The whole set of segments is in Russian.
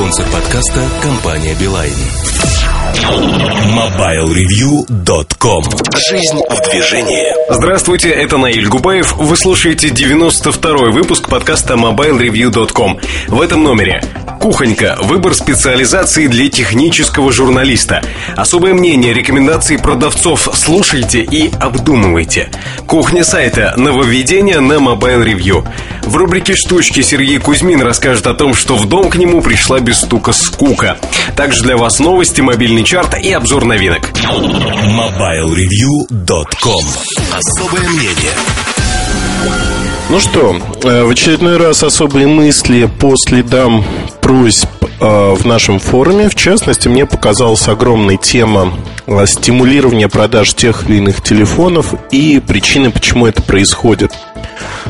Спонсор подкаста – компания «Билайн». MobileReview.com Жизнь в движении Здравствуйте, это Наиль Губаев. Вы слушаете 92-й выпуск подкаста MobileReview.com. В этом номере Кухонька. Выбор специализации для технического журналиста. Особое мнение, рекомендации продавцов слушайте и обдумывайте. Кухня сайта. Нововведение на Mobile Review. В рубрике «Штучки» Сергей Кузьмин расскажет о том, что в дом к нему пришла без стука скука. Также для вас новости, мобильный чарт и обзор новинок. MobileReview.com Особое мнение ну что, э, в очередной раз особые мысли по следам просьб э, в нашем форуме. В частности, мне показалась огромная тема э, стимулирования продаж тех или иных телефонов и причины, почему это происходит.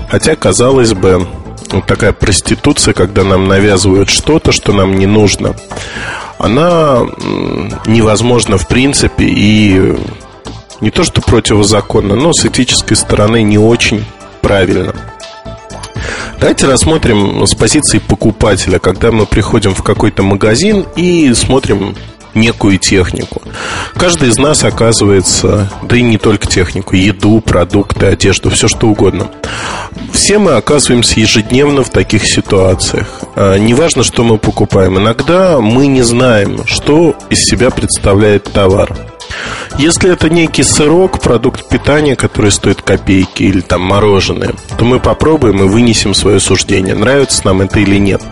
Хотя, казалось бы, вот такая проституция, когда нам навязывают что-то, что нам не нужно, она невозможна в принципе и не то что противозаконно, но с этической стороны не очень правильно. Давайте рассмотрим с позиции покупателя, когда мы приходим в какой-то магазин и смотрим некую технику. Каждый из нас оказывается, да и не только технику, еду, продукты, одежду, все что угодно. Все мы оказываемся ежедневно в таких ситуациях. А, неважно, что мы покупаем. Иногда мы не знаем, что из себя представляет товар. Если это некий сырок, продукт питания, который стоит копейки или там мороженое, то мы попробуем и вынесем свое суждение, нравится нам это или нет.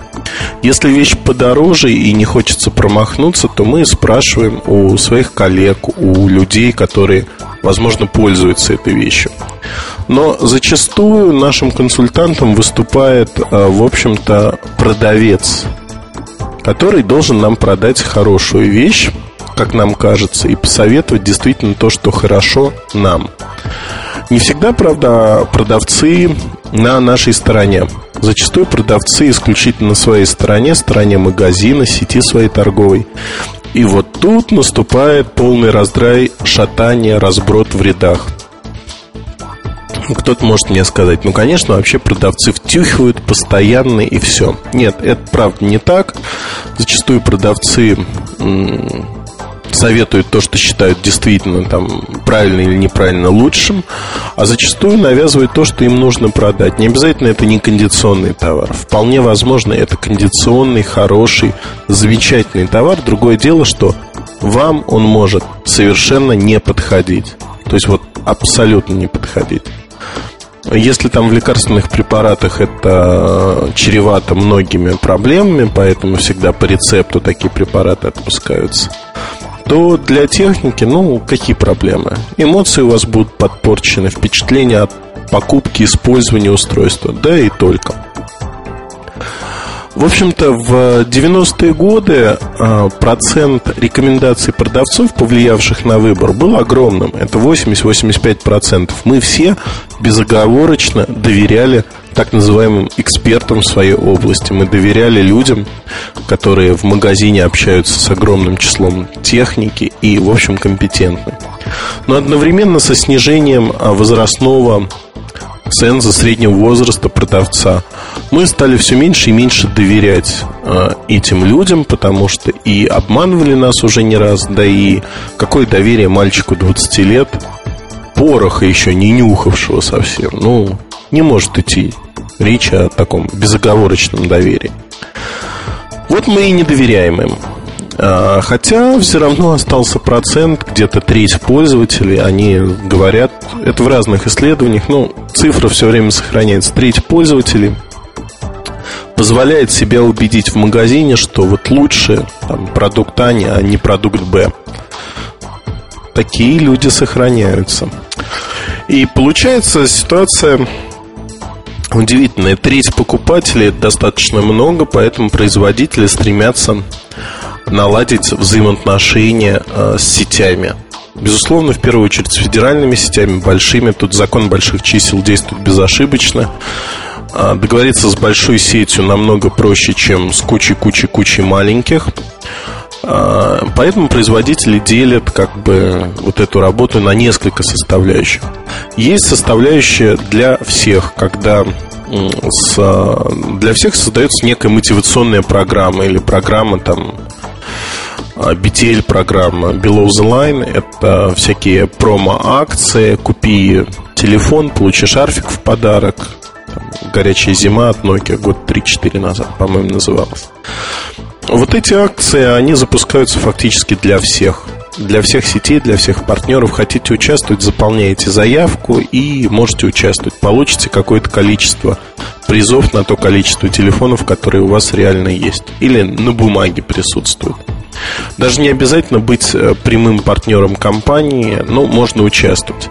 Если вещь подороже и не хочется промахнуться, то мы спрашиваем у своих коллег, у людей, которые, возможно, пользуются этой вещью. Но зачастую нашим консультантом выступает, э, в общем-то, продавец, который должен нам продать хорошую вещь, как нам кажется, и посоветовать действительно то, что хорошо нам. Не всегда, правда, продавцы на нашей стороне. Зачастую продавцы исключительно на своей стороне, стороне магазина, сети своей торговой. И вот тут наступает полный раздрай, шатание, разброд в рядах. Кто-то может мне сказать, ну, конечно, вообще продавцы втюхивают постоянно и все. Нет, это правда не так. Зачастую продавцы советуют то, что считают действительно там правильно или неправильно лучшим, а зачастую навязывают то, что им нужно продать. Не обязательно это не кондиционный товар. Вполне возможно, это кондиционный, хороший, замечательный товар. Другое дело, что вам он может совершенно не подходить. То есть вот абсолютно не подходить. Если там в лекарственных препаратах это чревато многими проблемами, поэтому всегда по рецепту такие препараты отпускаются то для техники, ну, какие проблемы? Эмоции у вас будут подпорчены, впечатления от покупки, использования устройства, да и только. В общем-то, в 90-е годы а, процент рекомендаций продавцов, повлиявших на выбор, был огромным. Это 80-85%. Мы все безоговорочно доверяли так называемым экспертам в своей области. Мы доверяли людям, которые в магазине общаются с огромным числом техники и, в общем, компетентны. Но одновременно со снижением а, возрастного ценза среднего возраста продавца. Мы стали все меньше и меньше доверять э, этим людям, потому что и обманывали нас уже не раз, да и какое доверие мальчику 20 лет, пороха еще не нюхавшего совсем, ну, не может идти речь о таком безоговорочном доверии. Вот мы и не доверяем им. А, хотя все равно остался процент, где-то треть пользователей, они говорят, это в разных исследованиях, но цифра все время сохраняется, треть пользователей позволяет себя убедить в магазине, что вот лучше там, продукт А, а не продукт Б. Такие люди сохраняются. И получается ситуация удивительная. Треть покупателей достаточно много, поэтому производители стремятся наладить взаимоотношения э, с сетями. Безусловно, в первую очередь с федеральными сетями, большими. Тут закон больших чисел действует безошибочно. А, договориться с большой сетью намного проще, чем с кучей-кучей-кучей маленьких. А, поэтому производители делят как бы вот эту работу на несколько составляющих. Есть составляющая для всех, когда с, для всех создается некая мотивационная программа или программа там BTL программа Below the Line Это всякие промо-акции Купи телефон, получи шарфик в подарок там, Горячая зима от Nokia Год 3-4 назад, по-моему, называлась Вот эти акции, они запускаются фактически для всех для всех сетей, для всех партнеров. Хотите участвовать, заполняете заявку и можете участвовать. Получите какое-то количество призов на то количество телефонов, которые у вас реально есть. Или на бумаге присутствуют. Даже не обязательно быть э, прямым партнером компании, но можно участвовать.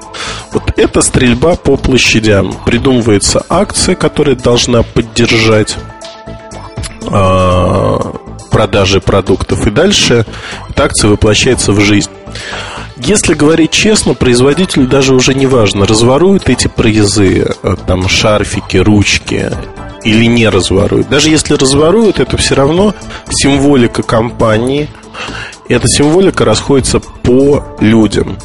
Вот эта стрельба по площадям. Придумывается акция, которая должна поддержать а, продажи продуктов. И дальше эта акция воплощается в жизнь. Если говорить честно, производителю даже уже не важно, разворуют эти призы, э, там шарфики, ручки или не разворуют. Даже если разворуют, это все равно символика компании. И эта символика расходится по людям.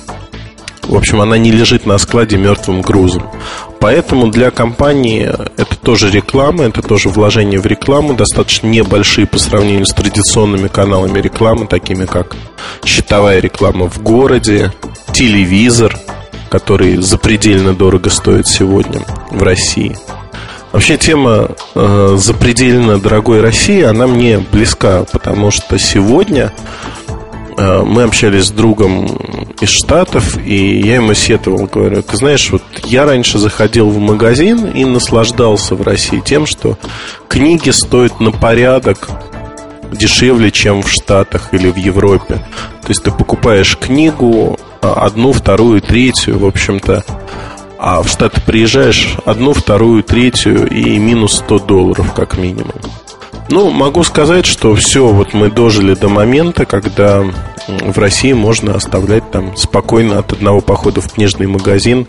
В общем, она не лежит на складе мертвым грузом. Поэтому для компании это тоже реклама, это тоже вложение в рекламу, достаточно небольшие по сравнению с традиционными каналами рекламы, такими как счетовая реклама в городе, телевизор, который запредельно дорого стоит сегодня в России – Вообще тема э, запредельно дорогой России, она мне близка, потому что сегодня э, мы общались с другом из Штатов, и я ему сетовал, говорю, ты знаешь, вот я раньше заходил в магазин и наслаждался в России тем, что книги стоят на порядок дешевле, чем в Штатах или в Европе. То есть ты покупаешь книгу, а, одну, вторую, третью, в общем-то, а в Штаты приезжаешь одну, вторую, третью и минус 100 долларов как минимум. Ну, могу сказать, что все, вот мы дожили до момента, когда в России можно оставлять там спокойно от одного похода в книжный магазин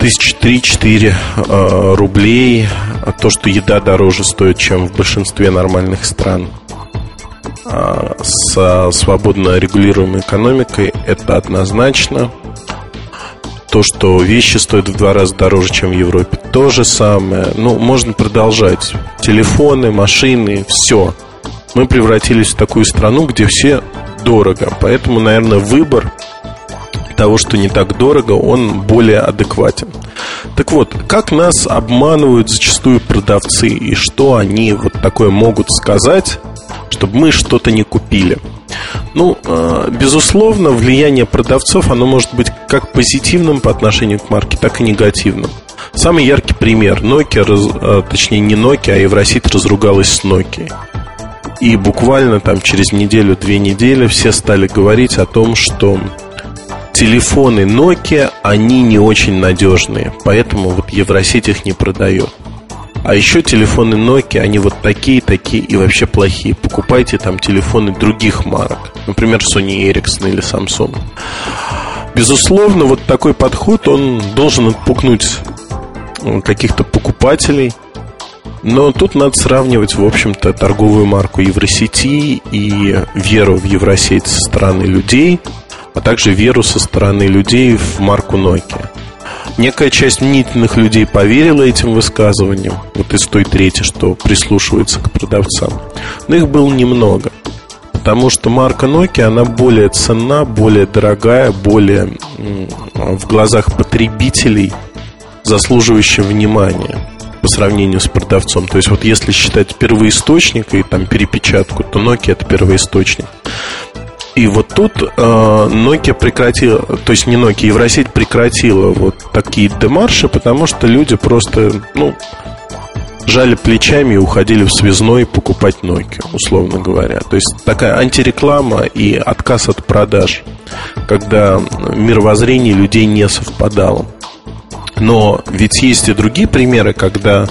тысяч три-четыре э, рублей. А то, что еда дороже стоит, чем в большинстве нормальных стран э, с свободно регулируемой экономикой, это однозначно. То, что вещи стоят в два раза дороже, чем в Европе, то же самое. Ну, можно продолжать. Телефоны, машины, все. Мы превратились в такую страну, где все дорого. Поэтому, наверное, выбор того, что не так дорого, он более адекватен. Так вот, как нас обманывают зачастую продавцы и что они вот такое могут сказать, чтобы мы что-то не купили – ну, э, безусловно, влияние продавцов, оно может быть как позитивным по отношению к марке, так и негативным. Самый яркий пример. Nokia, э, точнее не Nokia, а Евросеть разругалась с Nokia. И буквально там через неделю-две недели все стали говорить о том, что телефоны Nokia, они не очень надежные, поэтому вот Евросеть их не продает. А еще телефоны Nokia, они вот такие, такие и вообще плохие. Покупайте там телефоны других марок. Например, Sony Ericsson или Samsung. Безусловно, вот такой подход, он должен отпугнуть э, каких-то покупателей. Но тут надо сравнивать, в общем-то, торговую марку Евросети и веру в Евросеть со стороны людей, а также веру со стороны людей в марку Nokia. Некая часть мнительных людей поверила этим высказываниям, вот из той трети, что прислушивается к продавцам. Но их было немного. Потому что марка Nokia, она более ценна, более дорогая, более в глазах потребителей заслуживающая внимания по сравнению с продавцом. То есть вот если считать первоисточник и там перепечатку, то Nokia это первоисточник. И вот тут э, Nokia прекратила, то есть не Nokia, Евросеть прекратила вот такие демарши, потому что люди просто, ну, жали плечами и уходили в связной покупать Nokia, условно говоря. То есть такая антиреклама и отказ от продаж, когда мировоззрение людей не совпадало. Но ведь есть и другие примеры, когда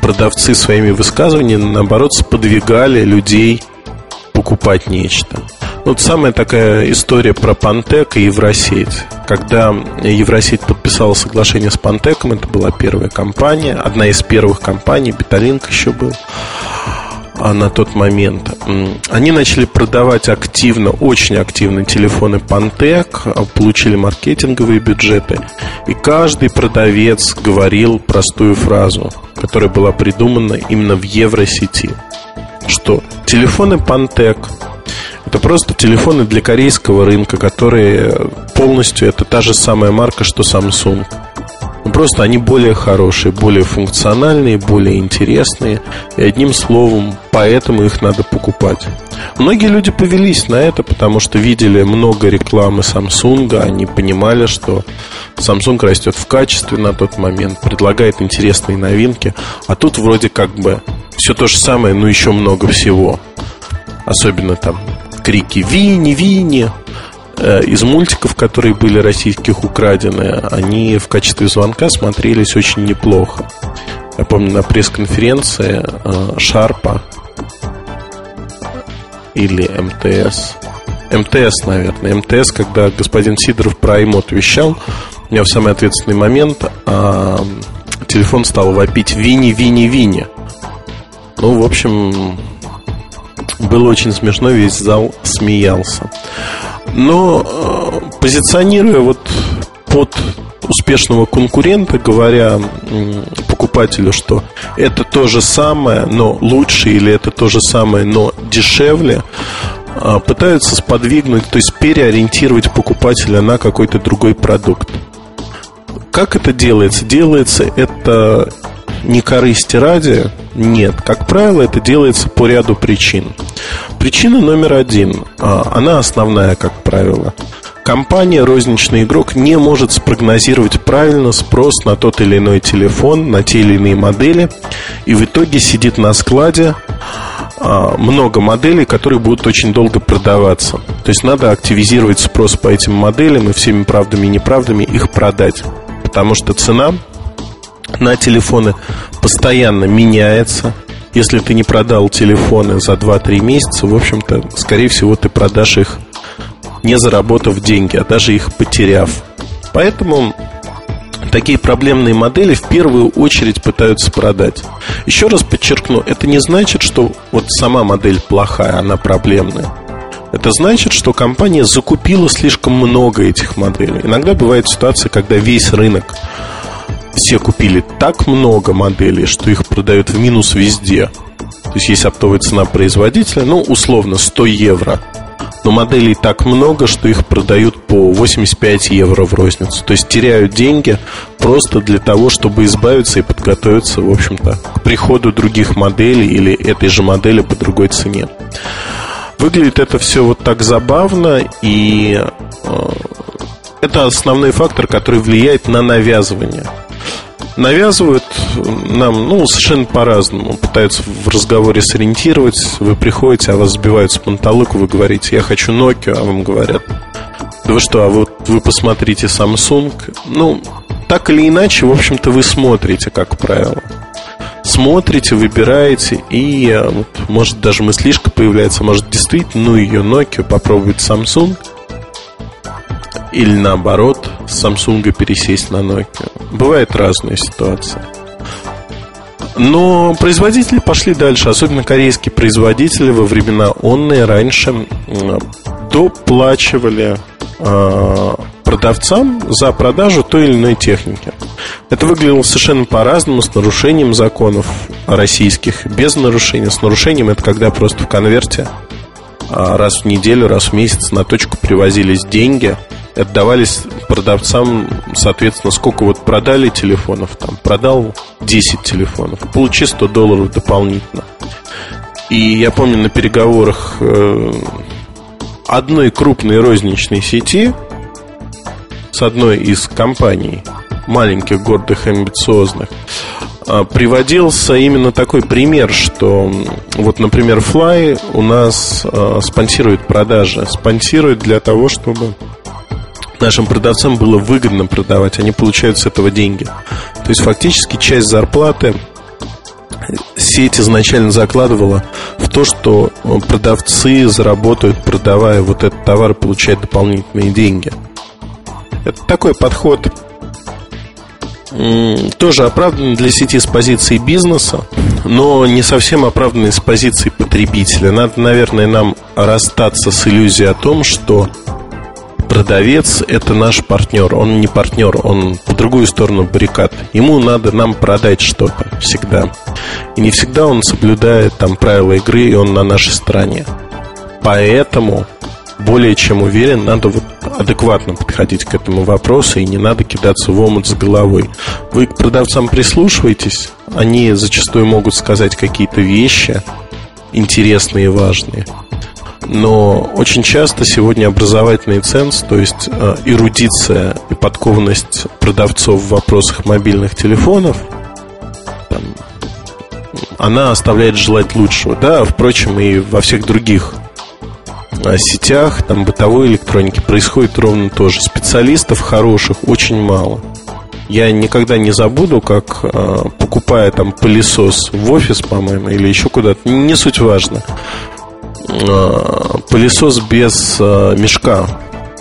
продавцы своими высказываниями, наоборот, сподвигали людей покупать нечто. Вот самая такая история про Пантек и Евросеть. Когда Евросеть подписала соглашение с Пантеком, это была первая компания, одна из первых компаний, Беталинк еще был. а, на тот момент. Они начали продавать активно, очень активно телефоны Pantec, а, получили маркетинговые бюджеты. И каждый продавец говорил простую фразу, которая была придумана именно в Евросети. Что телефоны Pantec это просто телефоны для корейского рынка, которые полностью это та же самая марка, что Samsung. Ну, просто они более хорошие, более функциональные, более интересные. И одним словом, поэтому их надо покупать. Многие люди повелись на это, потому что видели много рекламы Samsung, они понимали, что Samsung растет в качестве на тот момент, предлагает интересные новинки, а тут вроде как бы все то же самое, но еще много всего. Особенно там крики «Вини, Вини!» Э, из мультиков, которые были российских украдены, они в качестве звонка смотрелись очень неплохо. Я помню на пресс-конференции э, Шарпа или МТС. МТС, наверное. МТС, когда господин Сидоров про iMod вещал, у меня в самый ответственный момент а, телефон стал вопить «Вини, Вини, Вини». Ну, в общем, было очень смешно, весь зал смеялся. Но э, позиционируя вот под успешного конкурента, говоря покупателю, что это то же самое, но лучше, или это то же самое, но дешевле, э, пытаются сподвигнуть, то есть переориентировать покупателя на какой-то другой продукт. Как это делается? Делается это не корысти ради, нет. Как правило, это делается по ряду причин. Причина номер один, а, она основная, как правило. Компания, розничный игрок не может спрогнозировать правильно спрос на тот или иной телефон, на те или иные модели, и в итоге сидит на складе а, много моделей, которые будут очень долго продаваться. То есть надо активизировать спрос по этим моделям и всеми правдами и неправдами их продать. Потому что цена на телефоны постоянно меняется. Если ты не продал телефоны за 2-3 месяца, в общем-то, скорее всего, ты продашь их не заработав деньги, а даже их потеряв. Поэтому такие проблемные модели в первую очередь пытаются продать. Еще раз подчеркну, это не значит, что вот сама модель плохая, она проблемная. Это значит, что компания закупила слишком много этих моделей. Иногда бывает ситуация, когда весь рынок все купили так много моделей, что их продают в минус везде. То есть есть оптовая цена производителя, ну, условно, 100 евро. Но моделей так много, что их продают по 85 евро в розницу. То есть теряют деньги просто для того, чтобы избавиться и подготовиться, в общем-то, к приходу других моделей или этой же модели по другой цене. Выглядит это все вот так забавно, и э, это основной фактор, который влияет на навязывание навязывают нам, ну, совершенно по-разному. Пытаются в разговоре сориентировать. Вы приходите, а вас сбивают с панталыку, вы говорите, я хочу Nokia, а вам говорят, да вы что, а вот вы посмотрите Samsung. Ну, так или иначе, в общем-то, вы смотрите, как правило. Смотрите, выбираете, и э, вот, может даже мыслишка появляется, может действительно, ну ее Nokia, попробовать Samsung – или наоборот, с Samsung пересесть на Nokia. Бывают разные ситуации. Но производители пошли дальше, особенно корейские производители во времена онные раньше доплачивали э, продавцам за продажу той или иной техники. Это выглядело совершенно по-разному, с нарушением законов российских, без нарушения. С нарушением это когда просто в конверте а, раз в неделю, раз в месяц на точку привозились деньги – отдавались продавцам, соответственно, сколько вот продали телефонов, там, продал 10 телефонов, получи 100 долларов дополнительно. И я помню на переговорах э, одной крупной розничной сети с одной из компаний, маленьких, гордых, амбициозных, приводился именно такой пример, что вот, например, Fly у нас э, спонсирует продажи, спонсирует для того, чтобы нашим продавцам было выгодно продавать, они получают с этого деньги. То есть фактически часть зарплаты сеть изначально закладывала в то, что продавцы заработают, продавая вот этот товар, и получают дополнительные деньги. Это такой подход тоже оправданный для сети с позиции бизнеса, но не совсем оправданный с позиции потребителя. Надо, наверное, нам расстаться с иллюзией о том, что продавец – это наш партнер. Он не партнер, он по другую сторону баррикад. Ему надо нам продать что-то всегда. И не всегда он соблюдает там правила игры, и он на нашей стороне. Поэтому более чем уверен, надо вот адекватно подходить к этому вопросу и не надо кидаться в омут с головой. Вы к продавцам прислушиваетесь, они зачастую могут сказать какие-то вещи интересные и важные. Но очень часто сегодня образовательный ценз, то есть э, эрудиция и подкованность продавцов в вопросах мобильных телефонов, она оставляет желать лучшего. Да, впрочем, и во всех других сетях, там, бытовой электроники происходит ровно то же. Специалистов хороших очень мало. Я никогда не забуду, как э, покупая там пылесос в офис, по-моему, или еще куда-то, не суть важно. Э, пылесос без э, мешка.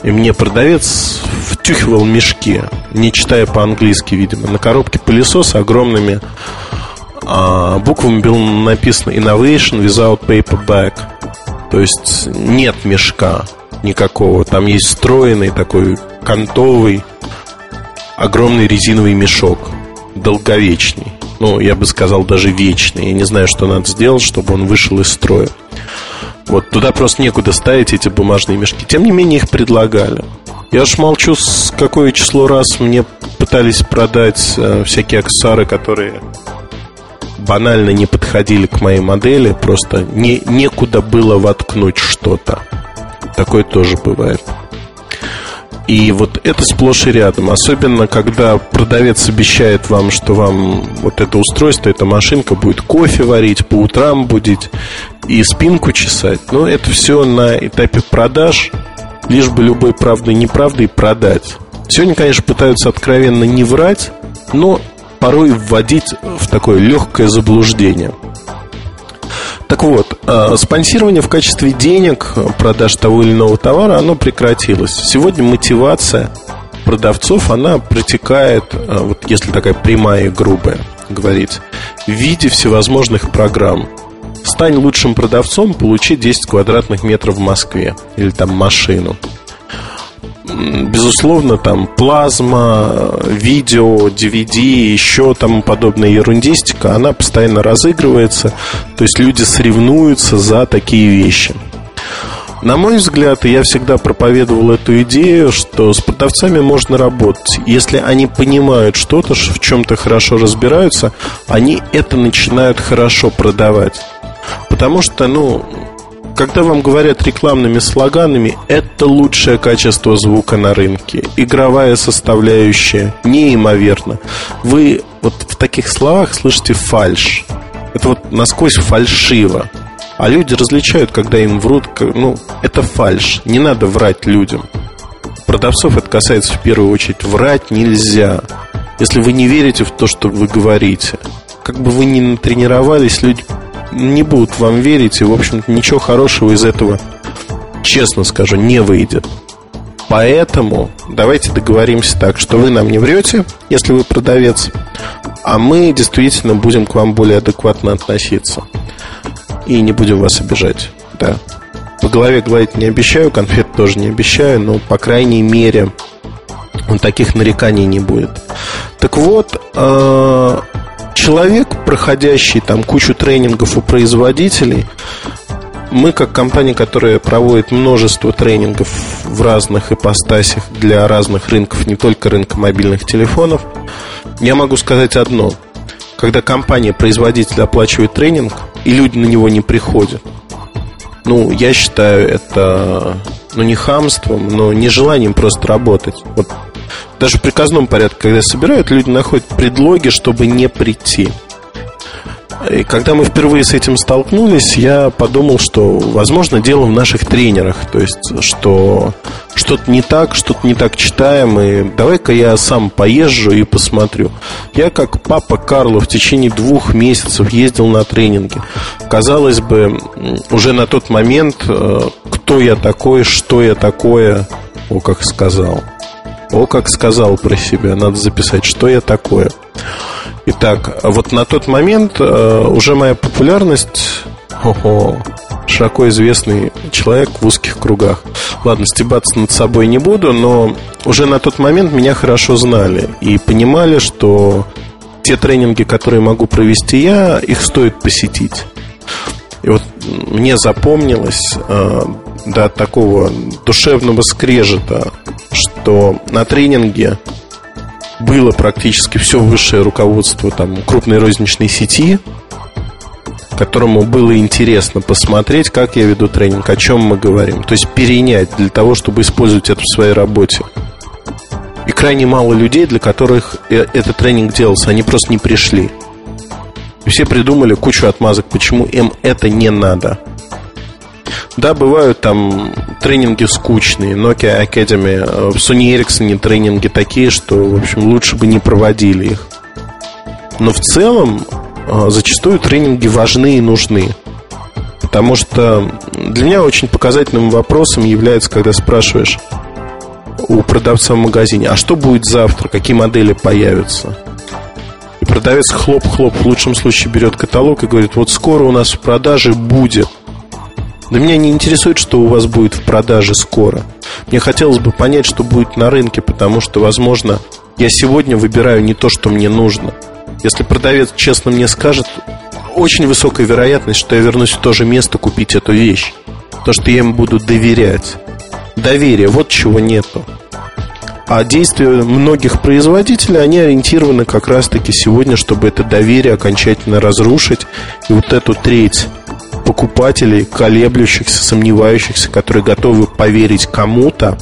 И мне продавец втюхивал мешки, не читая по-английски, видимо. На коробке пылесоса огромными э, буквами было написано Innovation without paper bag. То есть нет мешка никакого. Там есть встроенный такой кантовый огромный резиновый мешок, долговечный. Ну, я бы сказал, даже вечный. Я не знаю, что надо сделать, чтобы он вышел из строя. Вот туда просто некуда ставить эти бумажные мешки. Тем не менее, их предлагали. Я уж молчу, с какое число раз мне пытались продать э, всякие аксессуары, которые банально не подходили к моей модели, просто не, некуда было воткнуть что-то. Такое тоже бывает. И вот это сплошь и рядом. Особенно, когда продавец обещает вам, что вам вот это устройство, эта машинка будет кофе варить, по утрам будет и спинку чесать. Но это все на этапе продаж, лишь бы любой правдой неправдой продать. Сегодня, конечно, пытаются откровенно не врать, но порой вводить в такое легкое заблуждение. Так вот, а, спонсирование в качестве денег продаж того или иного товара, оно прекратилось. Сегодня мотивация продавцов, она протекает, а, вот если такая прямая и грубая говорить, в виде всевозможных программ. Стань лучшим продавцом, получи 10 квадратных метров в Москве или там машину безусловно, там плазма, видео, DVD, еще там подобная ерундистика, она постоянно разыгрывается, то есть люди соревнуются за такие вещи. На мой взгляд, я всегда проповедовал эту идею, что с продавцами можно работать. Если они понимают что-то, в чем-то хорошо разбираются, они это начинают хорошо продавать. Потому что, ну, когда вам говорят рекламными слоганами, это лучшее качество звука на рынке. Игровая составляющая неимоверно. Вы вот в таких словах слышите фальш. Это вот насквозь фальшиво. А люди различают, когда им врут, ну, это фальш. Не надо врать людям. Продавцов это касается в первую очередь. Врать нельзя. Если вы не верите в то, что вы говорите, как бы вы ни натренировались, люди не будут вам верить, и, в общем-то, ничего хорошего из этого, честно скажу, не выйдет. Поэтому давайте договоримся так, что вы нам не врете, если вы продавец, а мы действительно будем к вам более адекватно относиться. И не будем вас обижать. Да. По голове гладить не обещаю, конфет тоже не обещаю, но, по крайней мере, таких нареканий не будет. Так вот, э, человек, проходящий там кучу тренингов у производителей, мы, как компания, которая проводит множество тренингов в разных ипостасях для разных рынков, не только рынка мобильных телефонов, я могу сказать одно. Когда компания-производитель оплачивает тренинг, и люди на него не приходят, ну, я считаю это, ну, не хамством, но нежеланием просто работать. Вот даже в приказном порядке, когда собирают, люди находят предлоги, чтобы не прийти. И когда мы впервые с этим столкнулись, я подумал, что, возможно, дело в наших тренерах. То есть, что что-то не так, что-то не так читаем, и давай-ка я сам поезжу и посмотрю. Я, как папа Карло, в течение двух месяцев ездил на тренинги. Казалось бы, уже на тот момент, э, кто я такой, что я такое, о, как сказал. О, как сказал про себя, надо записать, что я такое. Итак, вот на тот момент э, уже моя популярность Ого, широко известный человек в узких кругах. Ладно, стебаться над собой не буду, но уже на тот момент меня хорошо знали и понимали, что те тренинги, которые могу провести я, их стоит посетить. И вот мне запомнилось э, до такого душевного скрежета, что на тренинге было практически все высшее руководство там, крупной розничной сети, которому было интересно посмотреть, как я веду тренинг, о чем мы говорим. То есть перенять для того, чтобы использовать это в своей работе. И крайне мало людей, для которых э, этот тренинг делался, они просто не пришли. Все придумали кучу отмазок, почему им это не надо. Да, бывают там тренинги скучные, Nokia Academy, э, в Sony Ericsson тренинги такие, что, в общем, лучше бы не проводили их. Но в целом э, зачастую тренинги важны и нужны. Потому что для меня очень показательным вопросом является, когда спрашиваешь у продавца в магазине, а что будет завтра, какие модели появятся – и продавец хлоп-хлоп в лучшем случае берет каталог и говорит, вот скоро у нас в продаже будет. Да меня не интересует, что у вас будет в продаже скоро. Мне хотелось бы понять, что будет на рынке, потому что, возможно, я сегодня выбираю не то, что мне нужно. Если продавец честно мне скажет, очень высокая вероятность, что я вернусь в то же место купить эту вещь. То, что я им буду доверять. Доверие, вот чего нету. А действия многих производителей, они ориентированы как раз-таки сегодня, чтобы это доверие окончательно разрушить. И вот эту треть покупателей, колеблющихся, сомневающихся, которые готовы поверить кому-то,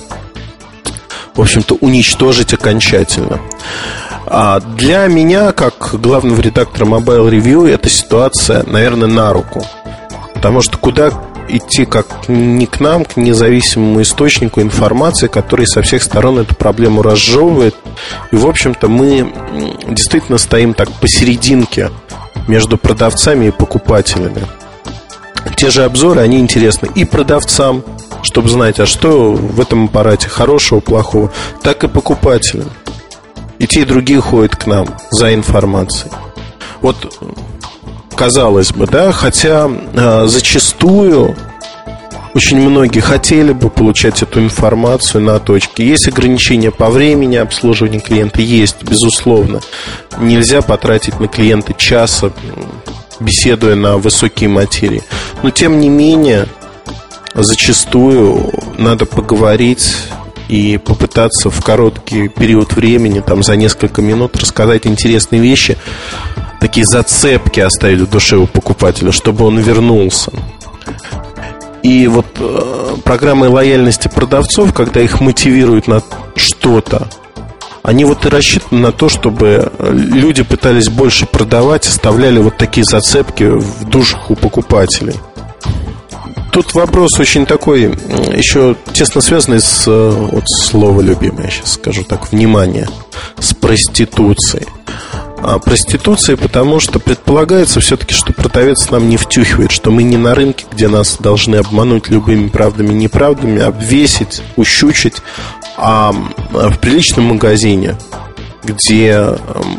в общем-то, уничтожить окончательно. А для меня, как главного редактора Mobile Review, эта ситуация, наверное, на руку. Потому что куда идти как не к нам, к независимому источнику информации, который со всех сторон эту проблему разжевывает. И, в общем-то, мы действительно стоим так посерединке между продавцами и покупателями. Те же обзоры, они интересны и продавцам, чтобы знать, а что в этом аппарате хорошего, плохого, так и покупателям. И те, и другие ходят к нам за информацией. Вот казалось бы, да, хотя э, зачастую очень многие хотели бы получать эту информацию на точке. Есть ограничения по времени обслуживания клиента, есть, безусловно. Нельзя потратить на клиента часа, беседуя на высокие материи. Но тем не менее, зачастую надо поговорить и попытаться в короткий период времени, там за несколько минут, рассказать интересные вещи, такие зацепки оставить в душе у покупателя, чтобы он вернулся. И вот э, программы лояльности продавцов, когда их мотивируют на что-то, они вот и рассчитаны на то, чтобы люди пытались больше продавать, оставляли вот такие зацепки в душах у покупателей. Тут вопрос очень такой, еще тесно связанный с, э, вот слово любимое, сейчас скажу так, внимание, с проституцией. А, проституции, потому что предполагается все-таки, что продавец нам не втюхивает, что мы не на рынке, где нас должны обмануть любыми правдами и неправдами, обвесить, ущучить, а в приличном магазине, где,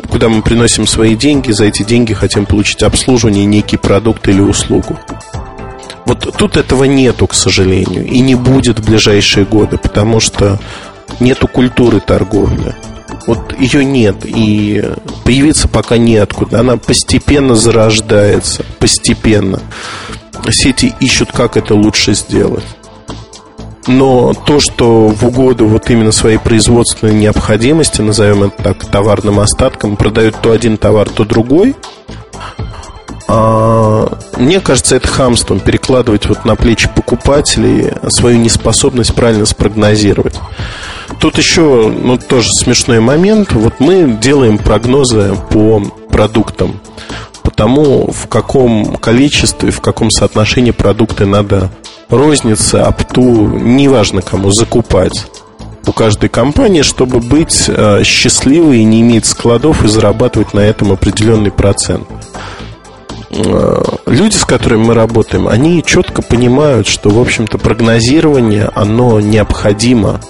куда мы приносим свои деньги, за эти деньги хотим получить обслуживание, некий продукт или услугу. Вот тут этого нету, к сожалению, и не будет в ближайшие годы, потому что нету культуры торговли. Вот ее нет, и появиться пока неоткуда. Она постепенно зарождается, постепенно. Сети ищут, как это лучше сделать. Но то, что в угоду вот именно своей производственной необходимости, назовем это так, товарным остатком, продают то один товар, то другой, а, мне кажется, это хамством перекладывать вот на плечи покупателей свою неспособность правильно спрогнозировать. Тут еще, ну, тоже смешной момент. Вот мы делаем прогнозы по продуктам, по тому, в каком количестве, в каком соотношении продукты надо рознице, опту, неважно кому, закупать у каждой компании, чтобы быть э, счастливой и не иметь складов и зарабатывать на этом определенный процент. Э, люди, с которыми мы работаем, они четко понимают, что, в общем-то, прогнозирование, оно необходимо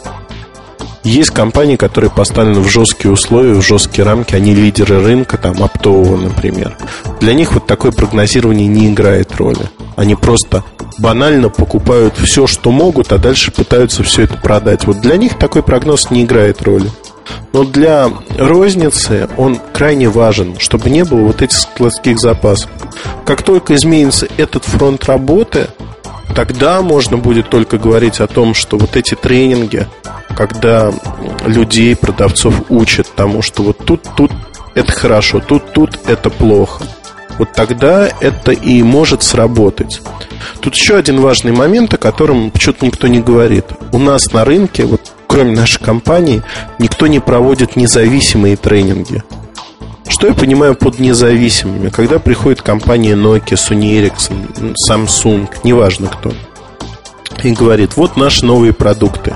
Есть компании, которые поставлены в жесткие условия, в жесткие рамки, они лидеры рынка, там, оптового, например. Для них вот такое прогнозирование не играет роли. Они просто банально покупают все, что могут, а дальше пытаются все это продать. Вот для них такой прогноз не играет роли. Но для розницы он крайне важен, чтобы не было вот этих складских запасов. Как только изменится этот фронт работы, тогда можно будет только говорить о том, что вот эти тренинги, когда людей, продавцов учат тому, что вот тут, тут это хорошо, тут, тут это плохо. Вот тогда это и может сработать. Тут еще один важный момент, о котором почему-то никто не говорит. У нас на рынке, вот кроме нашей компании, никто не проводит независимые тренинги. Что я понимаю под независимыми? Когда приходит компания Nokia, Sony Ericsson, Samsung, неважно кто, и говорит, вот наши новые продукты.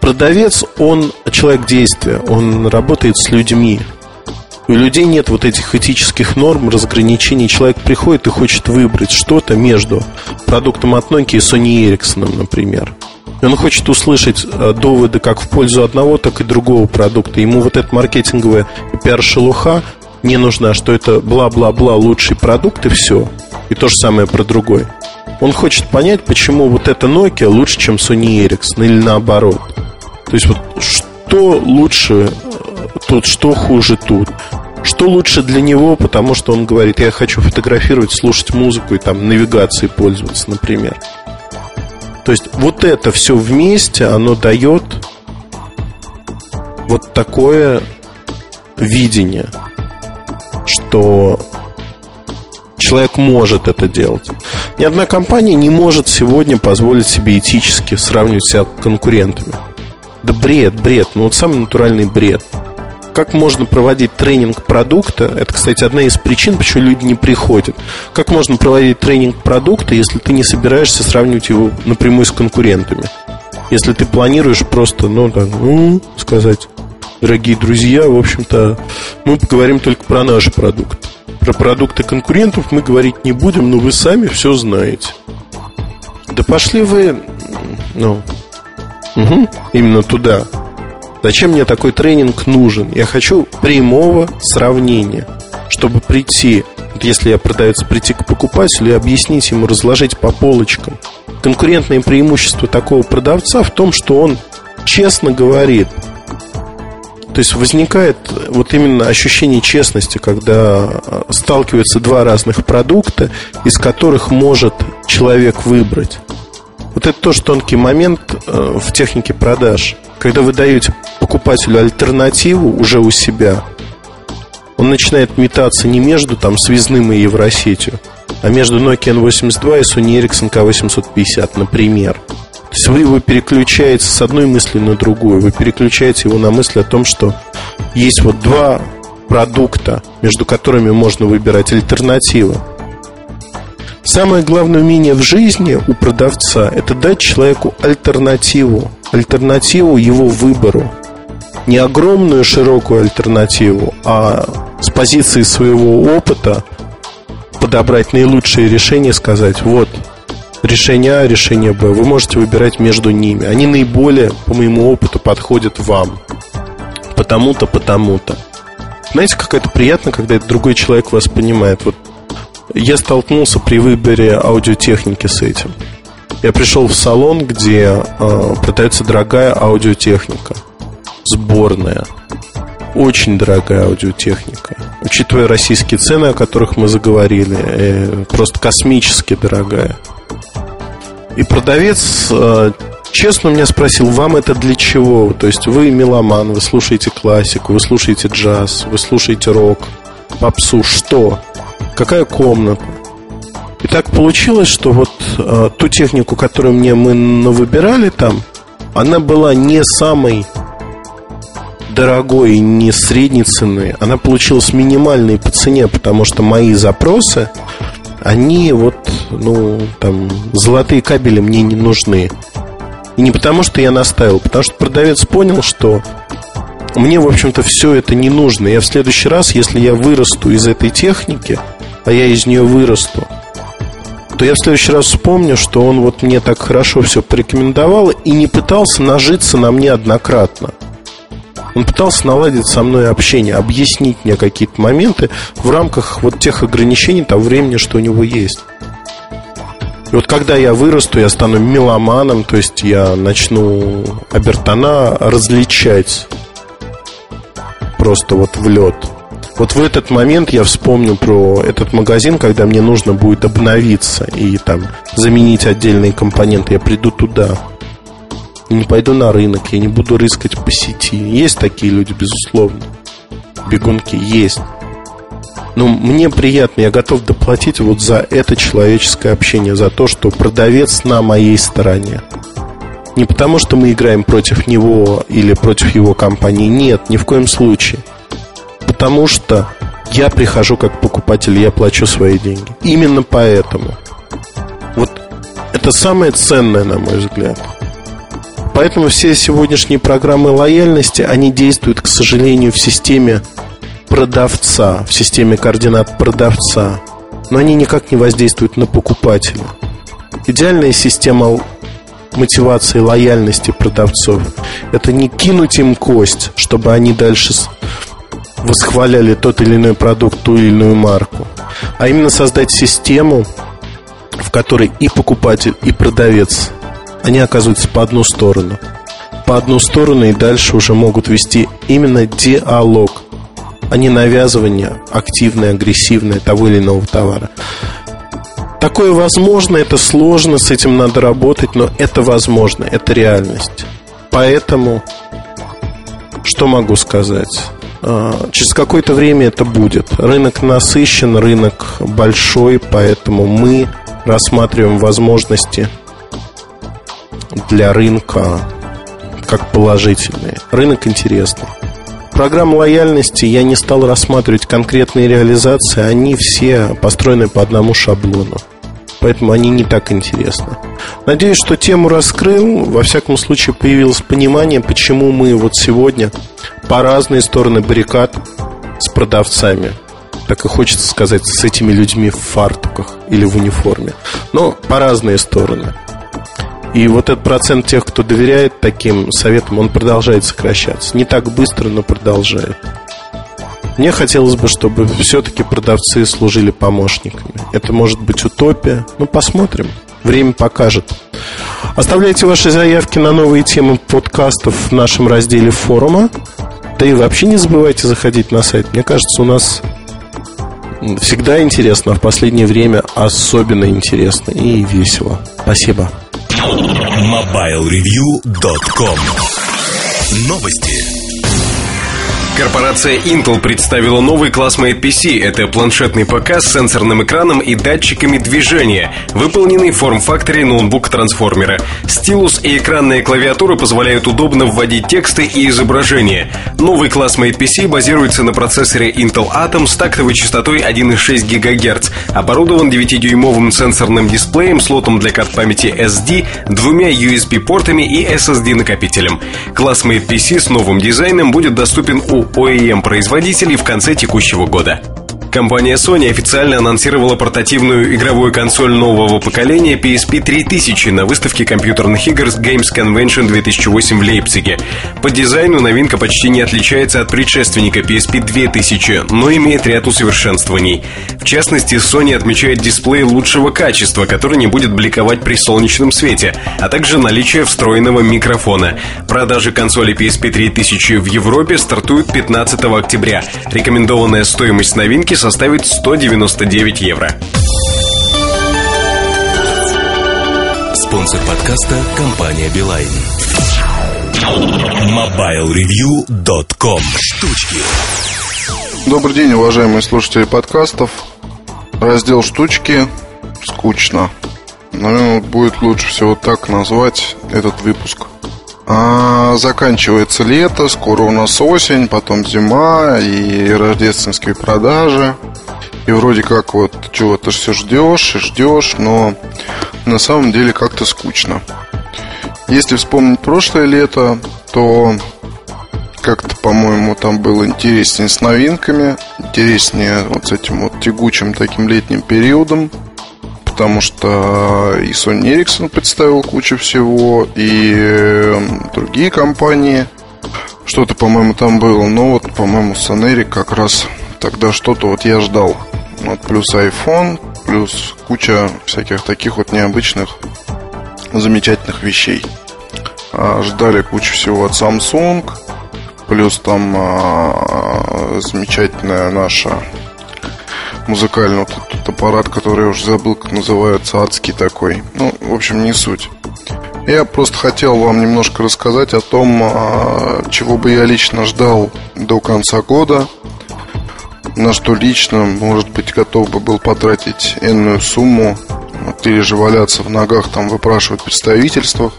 Продавец, он человек действия, он работает с людьми. У людей нет вот этих этических норм, разграничений. Человек приходит и хочет выбрать что-то между продуктом от Nokia и Sony Ericsson, например. Он хочет услышать э, доводы как в пользу одного, так и другого продукта. Ему вот эта маркетинговая пиар-шелуха не нужна, что это бла-бла-бла лучший продукт и все. И то же самое про другой. Он хочет понять, почему вот эта Nokia лучше, чем Sony Ericsson или наоборот. То есть вот что лучше э, тут, что хуже тут. Что лучше для него, потому что он говорит, я хочу фотографировать, слушать музыку и там навигацией пользоваться, например. То есть вот это все вместе, оно дает вот такое видение, что человек может это делать. Ни одна компания не может сегодня позволить себе этически сравнивать себя с конкурентами. Да бред, бред, ну вот самый натуральный бред – как можно проводить тренинг продукта, это, кстати, одна из причин, почему люди не приходят. Как можно проводить тренинг продукта, если ты не собираешься сравнивать его напрямую с конкурентами? Если ты планируешь просто, ну, да, ну, сказать, дорогие друзья, в общем-то, мы поговорим только про наш продукт. Про продукты конкурентов мы говорить не будем, но вы сами все знаете. Да пошли вы, ну, угу, именно туда. Зачем мне такой тренинг нужен? Я хочу прямого сравнения, чтобы прийти, если я продавец, прийти к покупателю и объяснить ему, разложить по полочкам. Конкурентное преимущество такого продавца в том, что он честно говорит. То есть возникает вот именно ощущение честности, когда э, сталкиваются два разных продукта, из которых может человек выбрать. Вот это тоже тонкий момент э, в технике продаж. Когда вы даете покупателю альтернативу уже у себя, он начинает метаться не между там связным и Евросетью, а между Nokia N82 и Sony Ericsson K850, например. То есть вы его переключаете с одной мысли на другую, вы переключаете его на мысль о том, что есть вот два продукта, между которыми можно выбирать альтернативы. Самое главное умение в жизни у продавца – это дать человеку альтернативу, альтернативу его выбору. Не огромную широкую альтернативу, а с позиции своего опыта подобрать наилучшие решения, сказать, вот, решение А, решение Б, вы можете выбирать между ними. Они наиболее, по моему опыту, подходят вам. Потому-то, потому-то. Знаете, как это приятно, когда другой человек вас понимает. Вот я столкнулся при выборе аудиотехники с этим. Я пришел в салон, где э, продается дорогая аудиотехника, сборная, очень дорогая аудиотехника. Учитывая российские цены, о которых мы заговорили, э, просто космически дорогая. И продавец э, честно меня спросил, вам это для чего? То есть вы меломан, вы слушаете классику, вы слушаете джаз, вы слушаете рок, попсу, что? какая комната. И так получилось, что вот э, ту технику, которую мне мы выбирали там, она была не самой дорогой не средней цены. Она получилась минимальной по цене, потому что мои запросы, они вот, ну, там, золотые кабели мне не нужны. И не потому, что я наставил, потому что продавец понял, что мне, в общем-то, все это не нужно. Я в следующий раз, если я вырасту из этой техники, а я из нее вырасту, то я в следующий раз вспомню, что он вот мне так хорошо все порекомендовал и не пытался нажиться на мне однократно. Он пытался наладить со мной общение, объяснить мне какие-то моменты в рамках вот тех ограничений того времени, что у него есть. И вот когда я вырасту, я стану меломаном, то есть я начну Абертона различать просто вот в лед. Вот в этот момент я вспомню про этот магазин, когда мне нужно будет обновиться и там заменить отдельные компоненты. Я приду туда не пойду на рынок, я не буду рыскать по сети. Есть такие люди, безусловно. Бегунки есть. Но мне приятно, я готов доплатить вот за это человеческое общение, за то, что продавец на моей стороне. Не потому, что мы играем против него или против его компании. Нет, ни в коем случае. Потому что я прихожу как покупатель, я плачу свои деньги. Именно поэтому. Вот это самое ценное, на мой взгляд. Поэтому все сегодняшние программы лояльности, они действуют, к сожалению, в системе продавца, в системе координат продавца. Но они никак не воздействуют на покупателя. Идеальная система мотивации лояльности продавцов – это не кинуть им кость, чтобы они дальше восхваляли тот или иной продукт, ту или иную марку, а именно создать систему, в которой и покупатель, и продавец они оказываются по одну сторону. По одну сторону и дальше уже могут вести именно диалог, а не навязывание активное, агрессивное того или иного товара. Такое возможно, это сложно, с этим надо работать, но это возможно, это реальность. Поэтому, что могу сказать? А, через какое-то время это будет. Рынок насыщен, рынок большой, поэтому мы рассматриваем возможности для рынка как положительные. Рынок интересный. Программ лояльности я не стал рассматривать конкретные реализации, они все построены по одному шаблону. Поэтому они не так интересны. Надеюсь, что тему раскрыл. Во всяком случае, появилось понимание, почему мы вот сегодня по разные стороны баррикад с продавцами. Так и хочется сказать, с этими людьми в фартуках или в униформе. Но по разные стороны. И вот этот процент тех, кто доверяет таким советам, он продолжает сокращаться. Не так быстро, но продолжает. Мне хотелось бы, чтобы все-таки продавцы служили помощниками. Это может быть утопия. Ну, посмотрим. Время покажет. Оставляйте ваши заявки на новые темы подкастов в нашем разделе форума. Да и вообще не забывайте заходить на сайт. Мне кажется, у нас всегда интересно, а в последнее время особенно интересно и весело. Спасибо. MobileReview.com Новости. Корпорация Intel представила новый класс Mate PC. Это планшетный ПК с сенсорным экраном и датчиками движения, выполненный в форм-факторе ноутбук-трансформера. Стилус и экранная клавиатура позволяют удобно вводить тексты и изображения. Новый класс Mate PC базируется на процессоре Intel Atom с тактовой частотой 1,6 ГГц, оборудован 9-дюймовым сенсорным дисплеем, слотом для карт памяти SD, двумя USB-портами и SSD-накопителем. Класс Mate PC с новым дизайном будет доступен у OEM-производителей в конце текущего года. Компания Sony официально анонсировала портативную игровую консоль нового поколения PSP 3000 на выставке компьютерных игр Games Convention 2008 в Лейпциге. По дизайну новинка почти не отличается от предшественника PSP 2000, но имеет ряд усовершенствований. В частности, Sony отмечает дисплей лучшего качества, который не будет бликовать при солнечном свете, а также наличие встроенного микрофона. Продажи консоли PSP 3000 в Европе стартуют 15 октября. Рекомендованная стоимость новинки составит 199 евро. Спонсор подкаста – компания «Билайн». MobileReview.com Штучки Добрый день, уважаемые слушатели подкастов. Раздел «Штучки» скучно. Наверное, будет лучше всего так назвать этот выпуск. А, заканчивается лето, скоро у нас осень, потом зима и рождественские продажи. И вроде как вот чего-то все ждешь и ждешь, но на самом деле как-то скучно. Если вспомнить прошлое лето, то как-то, по-моему, там было интереснее с новинками, интереснее вот с этим вот тягучим таким летним периодом, потому что и Sony Ericsson представил кучу всего, и эм, другие компании. Что-то, по-моему, там было, но вот, по-моему, Soneric как раз тогда что-то вот я ждал. Вот плюс iPhone, плюс куча всяких таких вот необычных, замечательных вещей. А, ждали кучу всего от Samsung, плюс там а, замечательная наша музыкальный вот этот аппарат, который я уже забыл, как называется, адский такой. Ну, в общем, не суть. Я просто хотел вам немножко рассказать о том, а, чего бы я лично ждал до конца года, на что лично, может быть, готов бы был потратить энную сумму, или же валяться в ногах, там выпрашивать представительствах.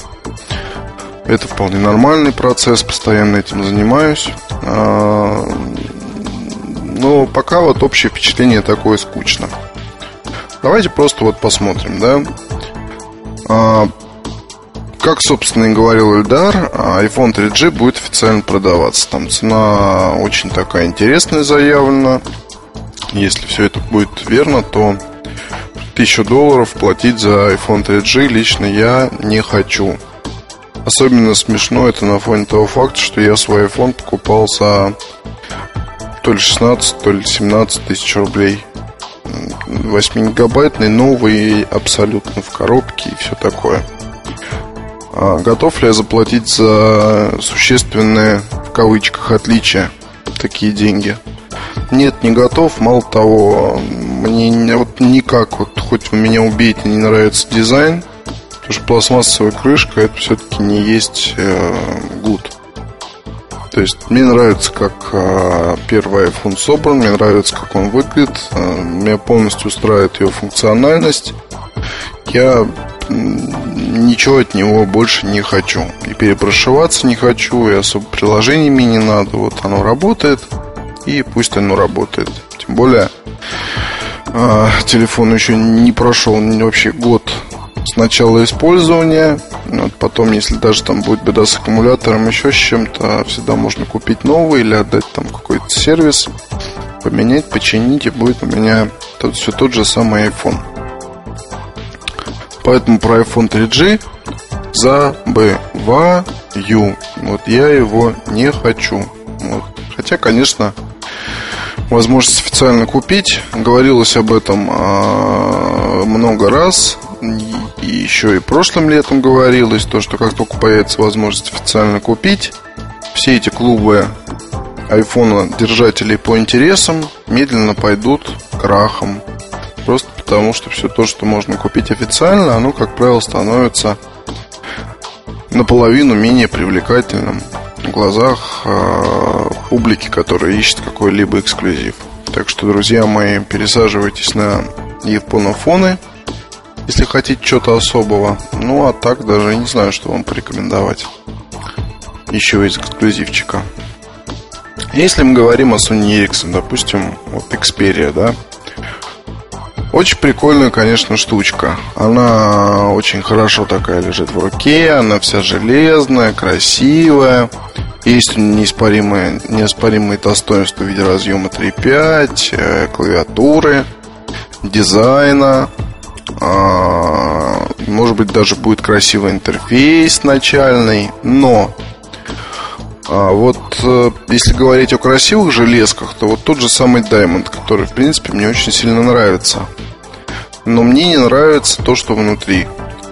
Это вполне нормальный процесс, постоянно этим занимаюсь. А, но пока вот общее впечатление такое скучно. Давайте просто вот посмотрим, да. А, как, собственно, и говорил Эльдар, iPhone 3G будет официально продаваться. Там цена очень такая интересная заявлена. Если все это будет верно, то тысячу долларов платить за iPhone 3G лично я не хочу. Особенно смешно это на фоне того факта, что я свой iPhone покупал за то ли 16, то ли 17 тысяч рублей. 8-гигабайтный, новый, абсолютно в коробке и все такое. А готов ли я заплатить за существенные, в кавычках, отличия такие деньги? Нет, не готов. Мало того, мне вот никак, вот хоть вы меня убейте, не нравится дизайн, потому что пластмассовая крышка это все-таки не есть э, гуд. То есть мне нравится, как э, первый iPhone собран, мне нравится, как он выглядит, э, меня полностью устраивает его функциональность. Я ничего от него больше не хочу. И перепрошиваться не хочу, и особо приложениями не надо. Вот оно работает, и пусть оно работает. Тем более, э, телефон еще не прошел вообще год с начала использования. Вот потом, если даже там будет беда с аккумулятором, еще с чем-то, всегда можно купить новый или отдать там какой-то сервис, поменять, починить, и будет у меня тут все тот же самый iPhone. Поэтому про iPhone 3G забываю. Вот я его не хочу. Вот. Хотя, конечно, возможность официально купить. Говорилось об этом а, много раз. И еще и прошлым летом говорилось, то, что как только появится возможность официально купить, все эти клубы айфона держателей по интересам медленно пойдут крахом. Просто потому, что все то, что можно купить официально, оно, как правило, становится наполовину менее привлекательным в глазах э, публики, которая ищет какой-либо эксклюзив. Так что, друзья мои, пересаживайтесь на японофоны, если хотите что-то особого. Ну, а так даже не знаю, что вам порекомендовать. Еще из эксклюзивчика. Если мы говорим о Sony Ericsson, допустим, вот Xperia, да, очень прикольная, конечно, штучка. Она очень хорошо такая лежит в руке, она вся железная, красивая. Есть неоспоримые, неоспоримые достоинства в виде разъема 3.5, э, клавиатуры, дизайна. А, может быть, даже будет красивый интерфейс начальный, но а вот э, если говорить о красивых железках, то вот тот же самый Diamond, который, в принципе, мне очень сильно нравится. Но мне не нравится то, что внутри.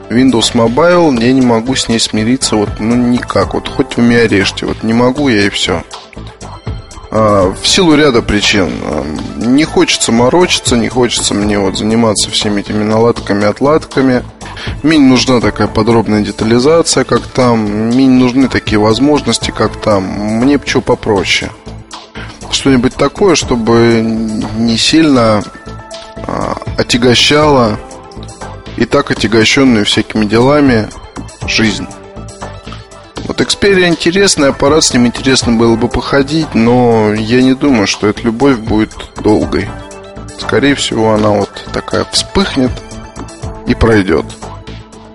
Windows Mobile, я не могу с ней смириться вот ну никак. Вот хоть вы меня режьте, вот не могу я и все. А, в силу ряда причин. А, не хочется морочиться, не хочется мне вот заниматься всеми этими наладками, отладками. Мне не нужна такая подробная детализация, как там. Мне не нужны такие возможности, как там. Мне что попроще. Что-нибудь такое, чтобы не сильно а, отягощало и так отягощенную всякими делами жизнь. Вот Xperia интересный аппарат, с ним интересно было бы походить, но я не думаю, что эта любовь будет долгой. Скорее всего, она вот такая вспыхнет и пройдет.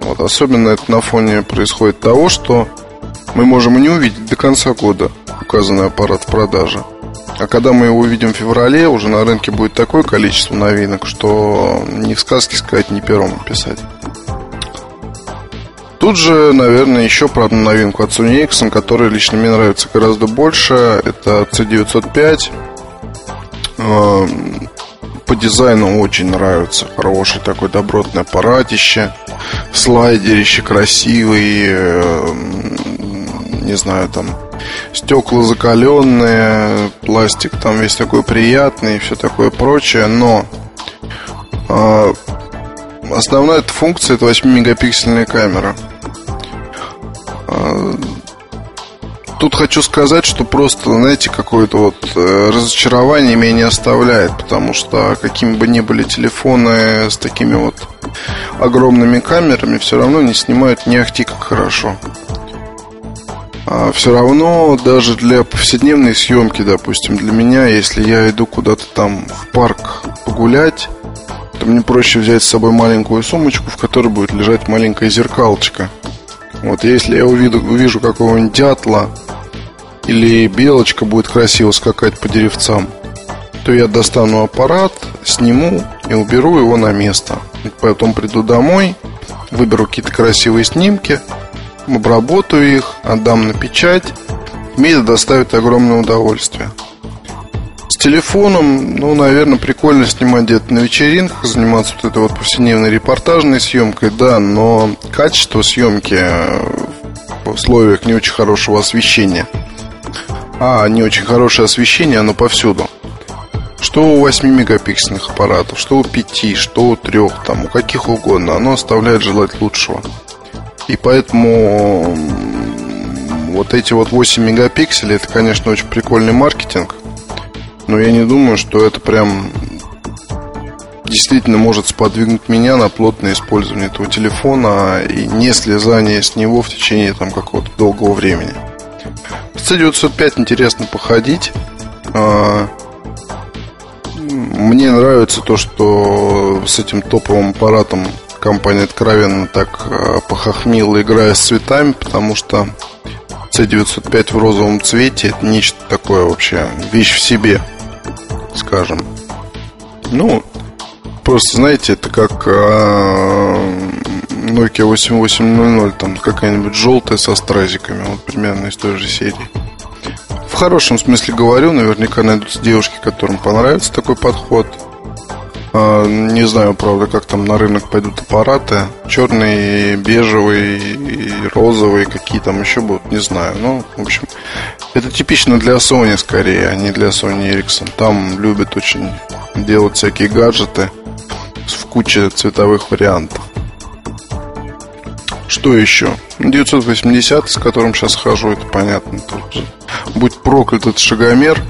Вот особенно это на фоне происходит того, что мы можем не увидеть до конца года указанный аппарат в продаже. А когда мы его увидим в феврале, уже на рынке будет такое количество новинок, что ни в сказке сказать, ни пером писать. Тут же, наверное, еще про одну новинку от Sony Ericsson, которая лично мне нравится гораздо больше. Это C905. Эм, по дизайну очень нравится. Хороший такой добротный аппаратище. Слайдерище красивый. Эм, не знаю, там стекла закаленные, пластик там весь такой приятный и все такое прочее. Но э, основная эта функция это 8-мегапиксельная камера. А, тут хочу сказать, что просто, знаете, какое-то вот э, разочарование меня не оставляет, потому что какими бы ни были телефоны с такими вот огромными камерами, все равно не снимают не ахти как хорошо. А все равно даже для повседневной съемки, допустим, для меня, если я иду куда-то там в парк погулять, то мне проще взять с собой маленькую сумочку, в которой будет лежать маленькая зеркалочка – вот если я увижу, увижу какого-нибудь дятла или белочка будет красиво скакать по деревцам, то я достану аппарат, сниму и уберу его на место. Потом приду домой, выберу какие-то красивые снимки, обработаю их, отдам на печать. Мне это доставит огромное удовольствие телефоном, ну, наверное, прикольно снимать где-то на вечеринках, заниматься вот этой вот повседневной репортажной съемкой, да, но качество съемки в условиях не очень хорошего освещения. А, не очень хорошее освещение, оно повсюду. Что у 8-мегапиксельных аппаратов, что у 5, что у 3, там, у каких угодно, оно оставляет желать лучшего. И поэтому вот эти вот 8 мегапикселей, это, конечно, очень прикольный маркетинг. Но я не думаю, что это прям действительно может сподвигнуть меня на плотное использование этого телефона и не слезание с него в течение там какого-то долгого времени. В C905 интересно походить. А, мне нравится то, что с этим топовым аппаратом компания откровенно так а, похохмила, играя с цветами, потому что C905 в розовом цвете это нечто такое вообще, вещь в себе скажем. Ну, просто, знаете, это как а, Nokia 8800, там какая-нибудь желтая со стразиками, вот примерно из той же серии. В хорошем смысле говорю, наверняка найдутся девушки, которым понравится такой подход. А, не знаю, правда, как там на рынок пойдут аппараты. Черный, бежевый, розовый, какие там еще будут, не знаю. Ну, в общем, это типично для Sony скорее, а не для Sony Ericsson. Там любят очень делать всякие гаджеты в куче цветовых вариантов. Что еще? 980, с которым сейчас хожу, это понятно. Тут, будь проклят этот шагомер,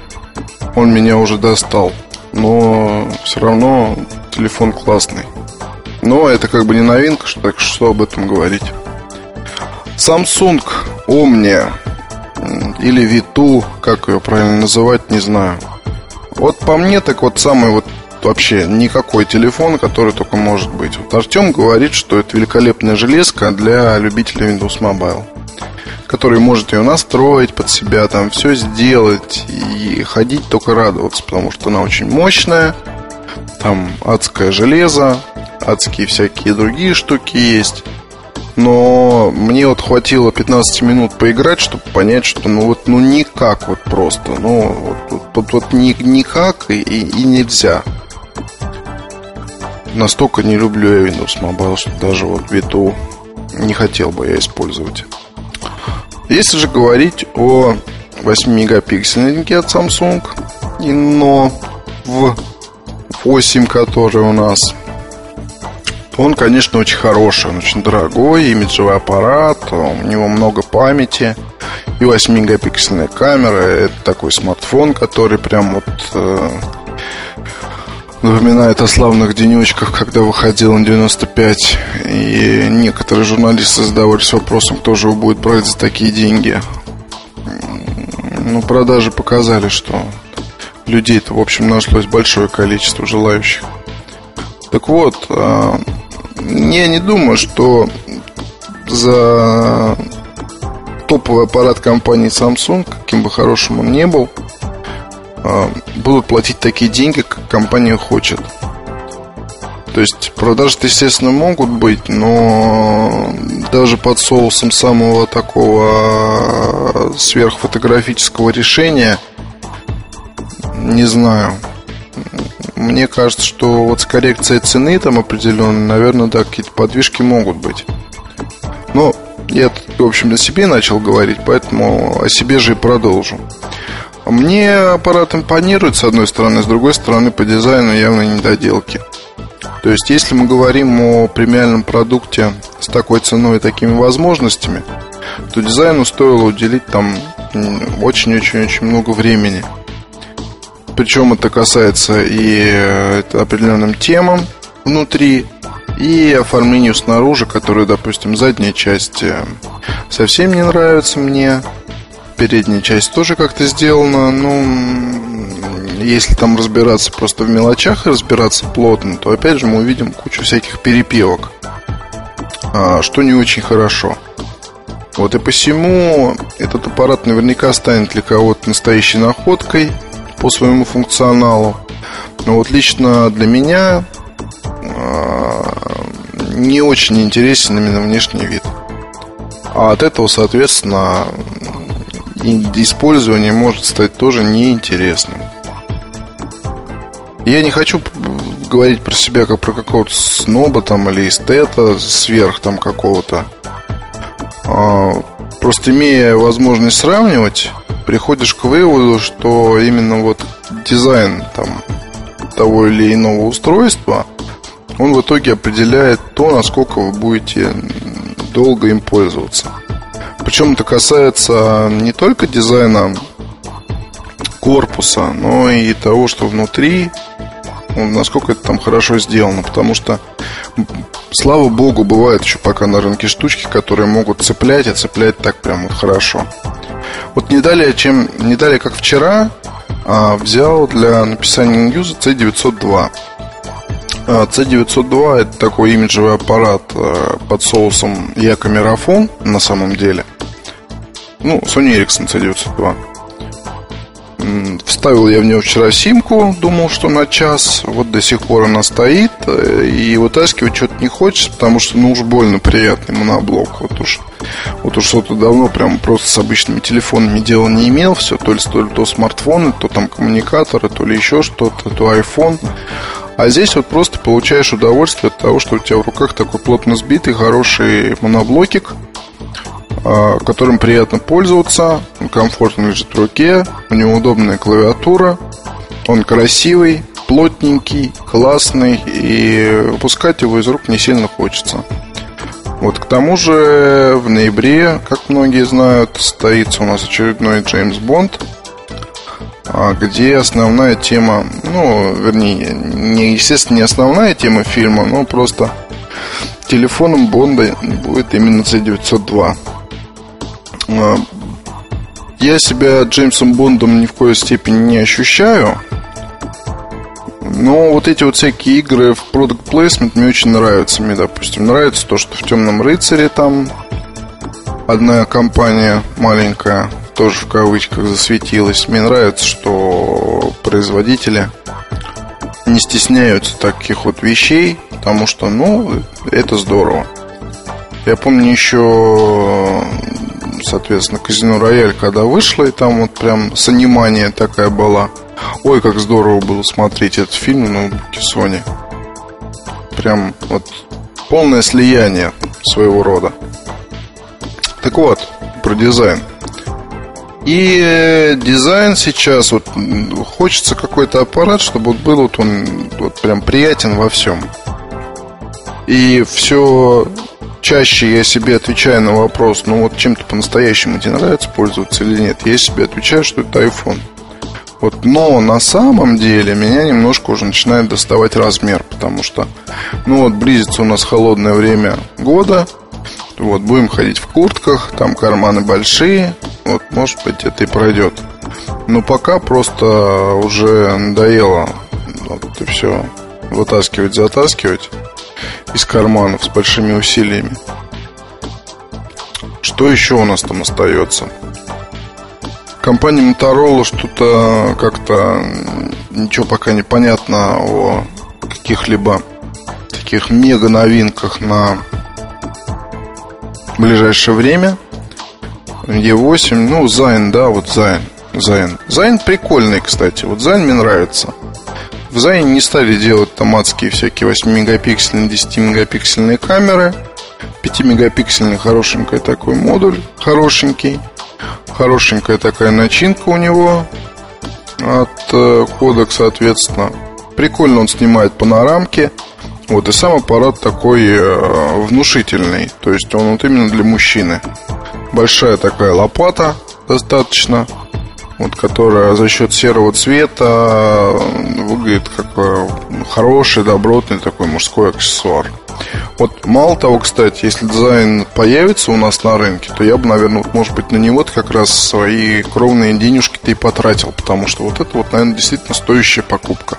он меня уже достал но все равно телефон классный. Но это как бы не новинка, что, так что об этом говорить. Samsung Omnia или Vitu, как ее правильно называть, не знаю. Вот по мне, так вот самый вот вообще никакой телефон, который только может быть. Вот Артем говорит, что это великолепная железка для любителей Windows Mobile который может ее настроить под себя, там все сделать и ходить только радоваться, потому что она очень мощная, там адское железо, адские всякие другие штуки есть. Но мне вот хватило 15 минут поиграть, чтобы понять, что ну вот ну никак вот просто. Ну вот, вот, вот, ни, никак и, и нельзя. Настолько не люблю я Windows Mobile, что даже вот Виту не хотел бы я использовать. Если же говорить о 8-мегапиксельнике от Samsung, но в 8, который у нас, он, конечно, очень хороший, он очень дорогой, имиджевый аппарат, у него много памяти, и 8-мегапиксельная камера, это такой смартфон, который прям вот э, напоминает о славных денечках, когда выходил на 95. И некоторые журналисты задавались вопросом, кто же его будет брать за такие деньги. Ну, продажи показали, что людей-то, в общем, нашлось большое количество желающих. Так вот, а, я не думаю, что за топовый аппарат компании Samsung, каким бы хорошим он ни был, будут платить такие деньги, как компания хочет. То есть продажи, естественно, могут быть, но даже под соусом самого такого сверхфотографического решения, не знаю. Мне кажется, что вот с коррекцией цены там определенно, наверное, да, какие-то подвижки могут быть. Но я, в общем, о себе начал говорить, поэтому о себе же и продолжу. Мне аппарат импонирует, с одной стороны, с другой стороны, по дизайну явно недоделки. То есть, если мы говорим о премиальном продукте с такой ценой и такими возможностями, то дизайну стоило уделить там очень-очень-очень много времени. Причем это касается и э, определенным темам внутри, и оформлению снаружи, которое, допустим, задняя часть э, совсем не нравится мне. Передняя часть тоже как-то сделана, ну, если там разбираться просто в мелочах и разбираться плотно, то опять же мы увидим кучу всяких перепевок, а, что не очень хорошо. Вот и посему этот аппарат наверняка станет для кого-то настоящей находкой по своему функционалу. Но вот лично для меня не очень интересен именно внешний вид. А от этого, соответственно, использование может стать тоже неинтересным. Я не хочу говорить про себя как про какого-то сноба там или эстета сверх там какого-то. А, просто имея возможность сравнивать, приходишь к выводу, что именно вот дизайн там того или иного устройства – он в итоге определяет то, насколько вы будете долго им пользоваться. Причем это касается не только дизайна корпуса, но и того, что внутри, насколько это там хорошо сделано. Потому что, слава богу, бывают еще пока на рынке штучки, которые могут цеплять, и цеплять так прям вот хорошо. Вот не далее, чем, не далее как вчера, а, взял для написания ньюза C902. C902 это такой имиджевый аппарат э, под соусом Якомерафон на самом деле. Ну, Sony Ericsson C902. Вставил я в нее вчера симку, думал, что на час. Вот до сих пор она стоит. И вытаскивать что-то не хочется, потому что, ну, уж больно приятный моноблок. Вот уж, вот уж что-то давно прям просто с обычными телефонами дела не имел. Все, то ли, то ли то смартфоны, то там коммуникаторы, то ли еще что-то, то iPhone. А здесь вот просто получаешь удовольствие от того, что у тебя в руках такой плотно сбитый, хороший моноблокик, которым приятно пользоваться, он комфортно лежит в руке, у него удобная клавиатура, он красивый, плотненький, классный, и выпускать его из рук не сильно хочется. Вот к тому же в ноябре, как многие знают, состоится у нас очередной Джеймс Бонд – а, где основная тема, ну, вернее, не, естественно, не основная тема фильма, но просто телефоном Бонда будет именно C902. А, я себя Джеймсом Бондом ни в коей степени не ощущаю, но вот эти вот всякие игры в Product Placement мне очень нравятся. Мне, допустим, нравится то, что в Темном рыцаре там одна компания маленькая тоже в кавычках засветилась. Мне нравится, что производители не стесняются таких вот вещей, потому что, ну, это здорово. Я помню еще, соответственно, Казино Рояль, когда вышло, и там вот прям санимания такая была. Ой, как здорово было смотреть этот фильм на Sony. Прям вот полное слияние своего рода. Так вот, про дизайн. И дизайн сейчас вот хочется какой-то аппарат, чтобы вот был вот он вот прям приятен во всем. И все чаще я себе отвечаю на вопрос, ну вот чем-то по-настоящему тебе нравится пользоваться или нет, я себе отвечаю, что это iPhone. Вот, но на самом деле меня немножко уже начинает доставать размер, потому что, ну вот, близится у нас холодное время года, вот, будем ходить в куртках, там карманы большие, вот, может быть, это и пройдет. Но пока просто уже надоело вот это все вытаскивать, затаскивать из карманов с большими усилиями. Что еще у нас там остается? компании Motorola что-то как-то ничего пока не понятно о каких-либо таких мега новинках на ближайшее время. E8, ну, Zine, да, вот Zine. Zine. Zine прикольный, кстати. Вот Zine мне нравится. В Zine е не стали делать томатские всякие 8-мегапиксельные, 10-мегапиксельные камеры. 5-мегапиксельный хорошенький такой модуль, хорошенький. Хорошенькая такая начинка у него от э, кодек, соответственно. Прикольно он снимает панорамки. Вот, и сам аппарат такой э, внушительный. То есть он вот именно для мужчины. Большая такая лопата достаточно вот, которая за счет серого цвета э, выглядит как э, хороший, добротный такой мужской аксессуар. Вот мало того, кстати, если дизайн появится у нас на рынке, то я бы, наверное, вот, может быть, на него как раз свои кровные денежки-то и потратил, потому что вот это вот, наверное, действительно стоящая покупка.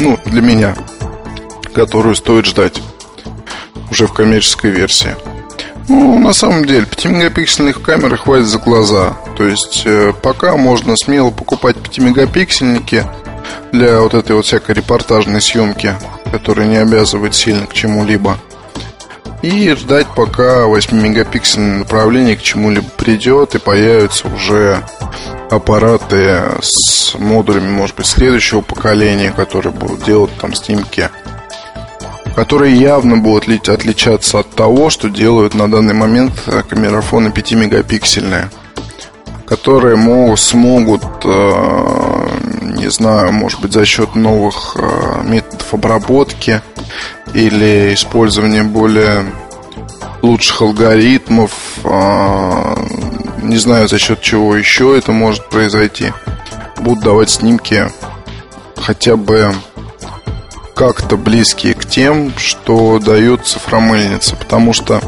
Ну, для меня, которую стоит ждать уже в коммерческой версии. Ну, на самом деле, 5-мегапиксельных камер хватит за глаза. То есть, э, пока можно смело покупать 5-мегапиксельники для вот этой вот всякой репортажной съемки, которая не обязывает сильно к чему-либо. И ждать, пока 8-мегапиксельное направление к чему-либо придет и появятся уже аппараты с модулями, может быть, следующего поколения, которые будут делать там снимки которые явно будут отличаться от того, что делают на данный момент э, камерафоны 5-мегапиксельные, которые могут, смогут, э, не знаю, может быть, за счет новых э, методов обработки или использования более лучших алгоритмов, не знаю, за счет чего еще это может произойти, будут давать снимки хотя бы как-то близкие к тем, что дают цифромыльницы. Потому что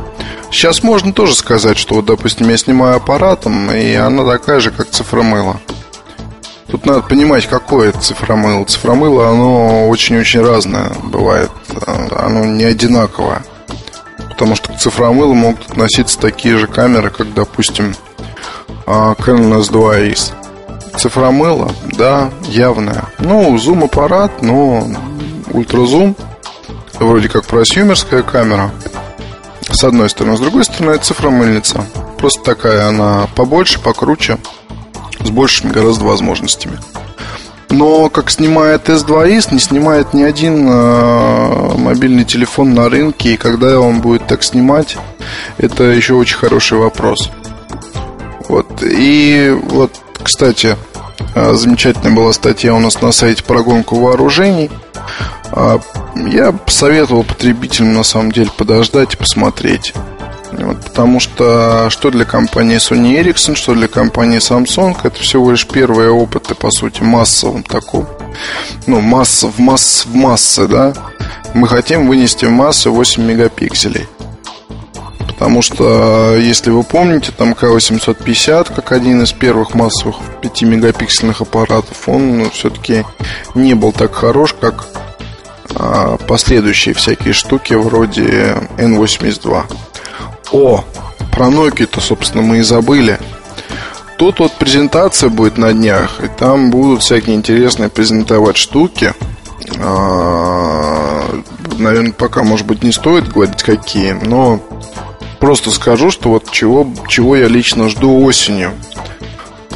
сейчас можно тоже сказать, что, вот, допустим, я снимаю аппаратом, и она такая же, как цифромыло. Тут надо понимать, какое это цифромыло. Цифромыло, оно очень-очень разное бывает. Оно не одинаковое. Потому что к цифромылу могут относиться такие же камеры, как, допустим, а, Canon S2Ace. Цифромыло, да, явное. Ну, зум-аппарат, но ультразум, вроде как просюмерская камера, с одной стороны. С другой стороны, это цифромыльница. Просто такая она побольше, покруче, с большими гораздо возможностями. Но как снимает S2IS, не снимает ни один э, мобильный телефон на рынке. И когда он будет так снимать, это еще очень хороший вопрос. Вот. И вот, кстати, а, замечательная была статья у нас на сайте про гонку вооружений. А, я посоветовал потребителям на самом деле подождать и посмотреть. Вот, потому что что для компании Sony Ericsson, что для компании Samsung, это всего лишь первые опыты, по сути, массовым таком. Ну, масса в масс в массы, да. Мы хотим вынести в массу 8 мегапикселей. Потому что, если вы помните, там К850, как один из первых массовых 5-мегапиксельных аппаратов, он ну, все-таки не был так хорош, как последующие всякие штуки вроде N82. О, про Nokia-то, собственно, мы и забыли. Тут вот презентация будет на днях, и там будут всякие интересные презентовать штуки. А, наверное, пока, может быть, не стоит говорить какие, но просто скажу, что вот чего, чего я лично жду осенью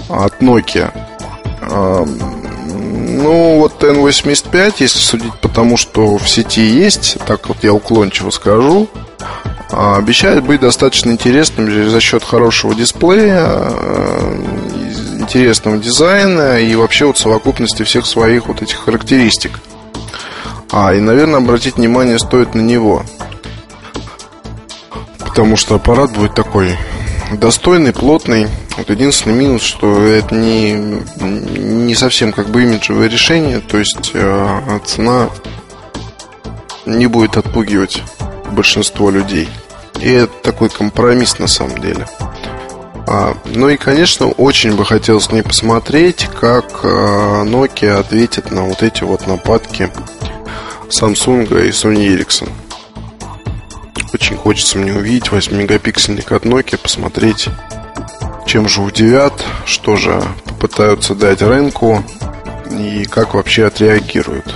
от Nokia. Ну, вот N85, если судить по тому, что в сети есть, так вот я уклончиво скажу, а, обещает быть достаточно интересным за счет хорошего дисплея, э, интересного дизайна и вообще вот совокупности всех своих вот этих характеристик. А, и, наверное, обратить внимание стоит на него – потому что аппарат будет такой достойный, плотный. Вот единственный минус, что это не, не совсем как бы имиджевое решение, то есть э, цена не будет отпугивать большинство людей. И это такой компромисс на самом деле. А, ну и, конечно, очень бы хотелось с ней посмотреть, как э, Nokia ответит на вот эти вот нападки Samsung и Sony Ericsson. Очень хочется мне увидеть 8-мегапиксельник от Nokia, посмотреть, чем же удивят, что же попытаются дать рынку и как вообще отреагируют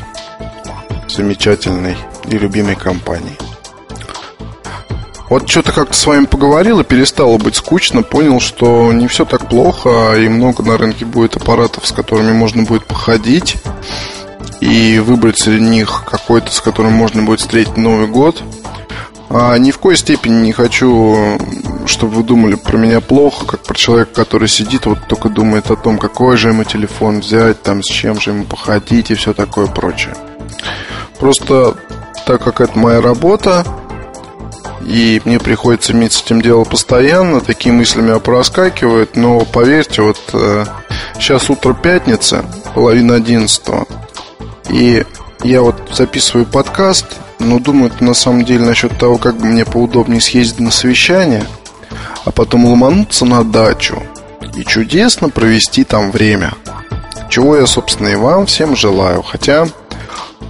замечательной и любимой компании. Вот что-то как-то с вами поговорил и перестало быть скучно, понял, что не все так плохо, и много на рынке будет аппаратов, с которыми можно будет походить и выбрать среди них какой-то, с которым можно будет встретить Новый год. А ни в коей степени не хочу, чтобы вы думали про меня плохо, как про человека, который сидит, вот только думает о том, какой же ему телефон взять, там, с чем же ему походить и все такое прочее. Просто так как это моя работа, и мне приходится иметь с этим дело постоянно, такие мысли меня проскакивают, но поверьте, вот э, сейчас утро пятницы, половина одиннадцатого, и я вот записываю подкаст, но думаю на самом деле насчет того, как бы мне поудобнее съездить на совещание, а потом ломануться на дачу и чудесно провести там время. Чего я, собственно, и вам всем желаю. Хотя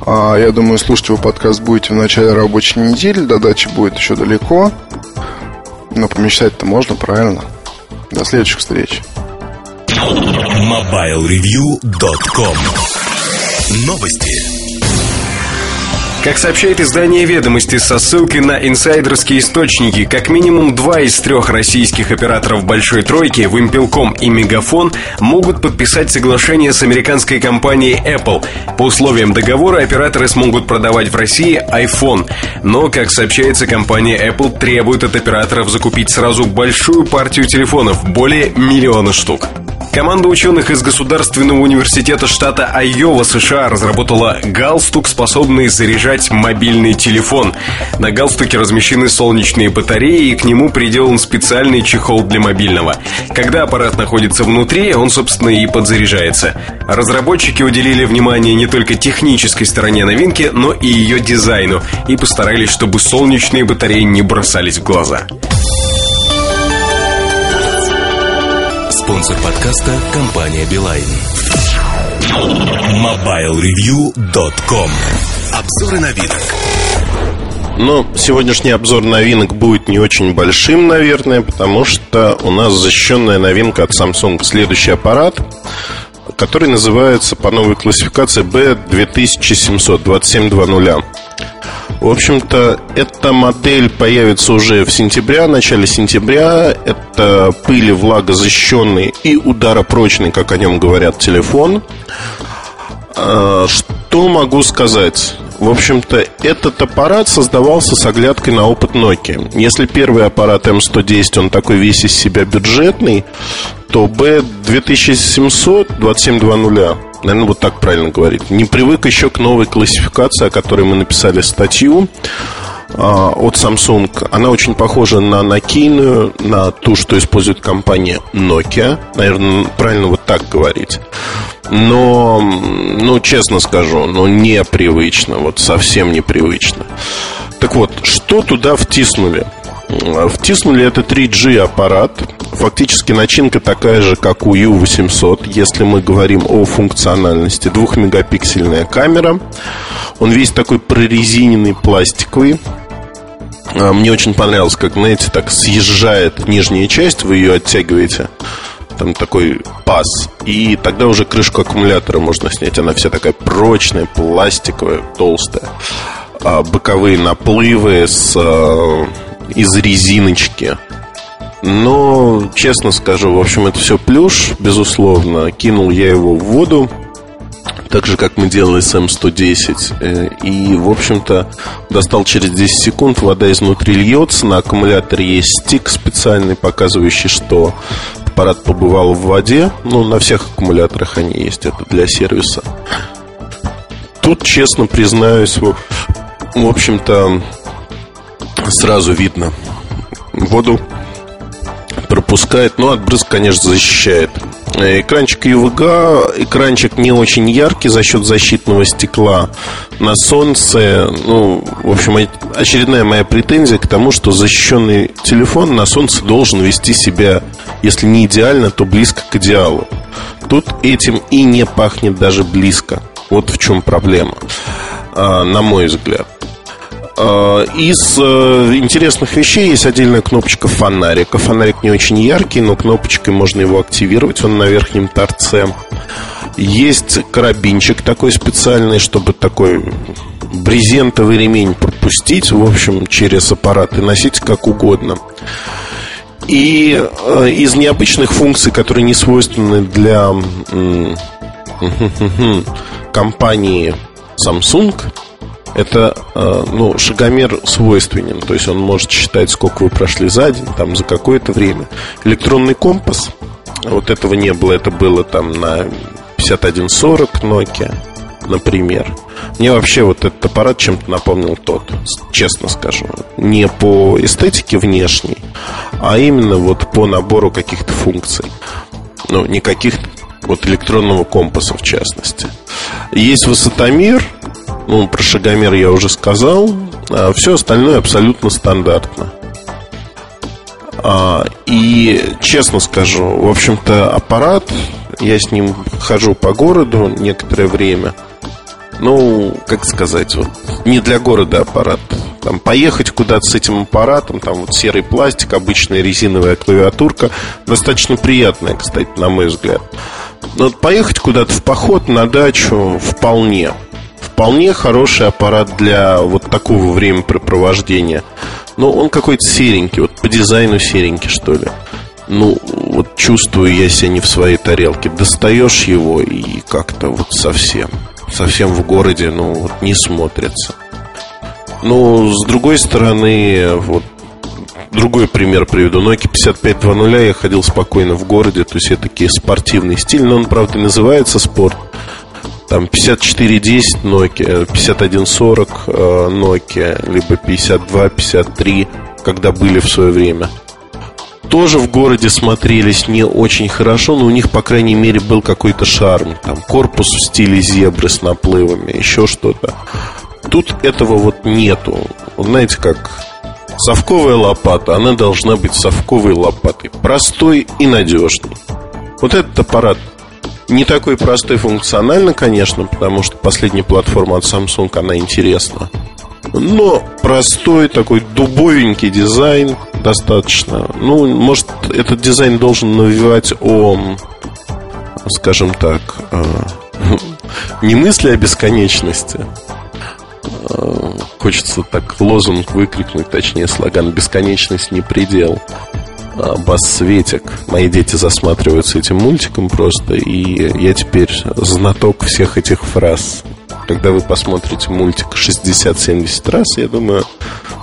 а, я думаю, слушать его подкаст будете в начале рабочей недели. До дачи будет еще далеко. Но помечтать-то можно, правильно? До следующих встреч. MobileReview.com Новости. Как сообщает издание «Ведомости» со ссылкой на инсайдерские источники, как минимум два из трех российских операторов «Большой тройки» Вимпелком и Мегафон могут подписать соглашение с американской компанией Apple. По условиям договора операторы смогут продавать в России iPhone. Но, как сообщается, компания Apple требует от операторов закупить сразу большую партию телефонов, более миллиона штук. Команда ученых из Государственного университета штата Айова, США, разработала галстук, способный заряжать мобильный телефон. На галстуке размещены солнечные батареи, и к нему приделан специальный чехол для мобильного. Когда аппарат находится внутри, он, собственно, и подзаряжается. Разработчики уделили внимание не только технической стороне новинки, но и ее дизайну, и постарались, чтобы солнечные батареи не бросались в глаза. Спонсор подкаста – компания «Билайн». MobileReview.com Обзоры новинок. Но сегодняшний обзор новинок будет не очень большим, наверное, потому что у нас защищенная новинка от Samsung. Следующий аппарат, который называется по новой классификации B2700 в общем-то, эта модель появится уже в сентябре, в начале сентября. Это пыли влагозащищенный и ударопрочный, как о нем говорят, телефон. А, что могу сказать? В общем-то, этот аппарат создавался с оглядкой на опыт Nokia. Если первый аппарат M110, он такой весь из себя бюджетный, то B2700 2720 Наверное, вот так правильно говорить. Не привык еще к новой классификации, о которой мы написали статью от Samsung. Она очень похожа на Nokia, на ту, что использует компания Nokia. Наверное, правильно вот так говорить. Но, ну, честно скажу, ну, непривычно, вот совсем непривычно. Так вот, что туда втиснули? Втиснули это 3G аппарат. Фактически начинка такая же, как у U800, если мы говорим о функциональности. Двухмегапиксельная камера. Он весь такой прорезиненный, пластиковый. А, мне очень понравилось, как, знаете, так съезжает нижняя часть, вы ее оттягиваете там такой паз. И тогда уже крышку аккумулятора можно снять. Она вся такая прочная, пластиковая, толстая. А боковые наплывы с а, из резиночки. Но, честно скажу, в общем, это все плюш, безусловно. Кинул я его в воду, так же, как мы делали с М110. Э, и, в общем-то, достал через 10 секунд, вода изнутри льется, на аккумуляторе есть стик специальный, показывающий, что аппарат побывал в воде. Ну, на всех аккумуляторах они есть, это для сервиса. Тут, честно признаюсь, в общем-то, сразу видно. Воду пропускает, но от брызг, конечно, защищает. Экранчик UVGA, экранчик не очень яркий за счет защитного стекла на солнце. Ну, в общем, очередная моя претензия к тому, что защищенный телефон на солнце должен вести себя, если не идеально, то близко к идеалу. Тут этим и не пахнет даже близко. Вот в чем проблема, а, на мой взгляд. Э, из э, интересных вещей есть отдельная кнопочка фонарика. Фонарик не очень яркий, но кнопочкой можно его активировать. Он на верхнем торце. Есть карабинчик такой специальный, чтобы такой брезентовый ремень пропустить, в общем, через аппарат и носить как угодно. И э, из необычных функций, которые не свойственны для компании Samsung, это э, ну, шагомер свойственен. То есть он может считать, сколько вы прошли за день, там, за какое-то время. Электронный компас, вот этого не было, это было там на 5140 Nokia, например. Мне вообще вот этот аппарат чем-то напомнил тот, честно скажу. Не по эстетике внешней, а именно вот по набору каких-то функций. Ну, никаких вот электронного компаса в частности. Есть высотомер, ну, про шагомер я уже сказал, а все остальное абсолютно стандартно. А, и честно скажу, в общем-то, аппарат, я с ним хожу по городу некоторое время. Ну, как сказать, вот, не для города аппарат. Там поехать куда-то с этим аппаратом, там вот серый пластик, обычная резиновая клавиатурка, достаточно приятная, кстати, на мой взгляд. Но вот поехать куда-то в поход, на дачу вполне. Вполне хороший аппарат для вот такого времяпрепровождения. Но он какой-то серенький, вот по дизайну серенький, что ли. Ну, вот чувствую я себя не в своей тарелке. Достаешь его и как-то вот совсем, совсем в городе, ну, вот не смотрится. Ну, с другой стороны, вот другой пример приведу. Nokia 5520 я ходил спокойно в городе, то есть это такие спортивный стиль, но он, правда, называется спорт. Там 5410 Nokia, 5140 э, Nokia, либо 5253, когда были в свое время. Тоже в городе смотрелись не очень хорошо, но у них, по крайней мере, был какой-то шарм. Там корпус в стиле зебры с наплывами, еще что-то. Тут этого вот нету. Знаете, как совковая лопата, она должна быть совковой лопатой. Простой и надежный. Вот этот аппарат не такой простой функционально, конечно, потому что последняя платформа от Samsung, она интересна. Но простой такой дубовенький дизайн достаточно. Ну, может, этот дизайн должен навевать о, скажем так, э, не мысли о бесконечности. Э, хочется так лозунг выкрикнуть, точнее слоган «Бесконечность не предел». А, Бас-Светик. Мои дети засматриваются этим мультиком просто, и я теперь знаток всех этих фраз. Когда вы посмотрите мультик 60-70 раз, я думаю,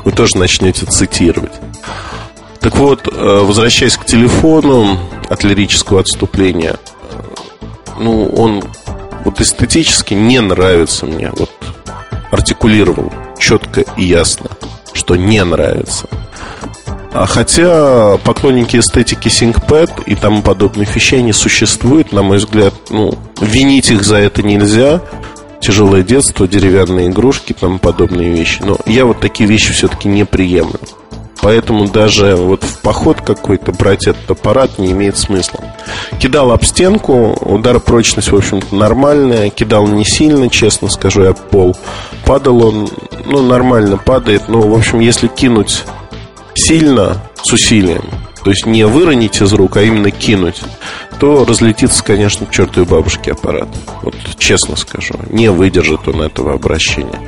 вы тоже начнете цитировать. Так вот, э, возвращаясь к телефону от лирического отступления, э, ну, он вот эстетически не нравится мне. Вот артикулировал четко и ясно, что не нравится. А хотя поклонники эстетики ThinkPad и тому подобных вещей не существуют, на мой взгляд, ну, винить их за это нельзя. Тяжелое детство, деревянные игрушки, тому подобные вещи. Но я вот такие вещи все-таки не приемлю. Поэтому даже вот в поход какой-то брать этот аппарат не имеет смысла. Кидал об стенку, удар прочность, в общем-то, нормальная. Кидал не сильно, честно скажу, я пол. Падал он, ну, нормально падает. Но, в общем, если кинуть сильно, с усилием, то есть не выронить из рук, а именно кинуть, то разлетится, конечно, к чертовой бабушке аппарат. Вот честно скажу, не выдержит он этого обращения.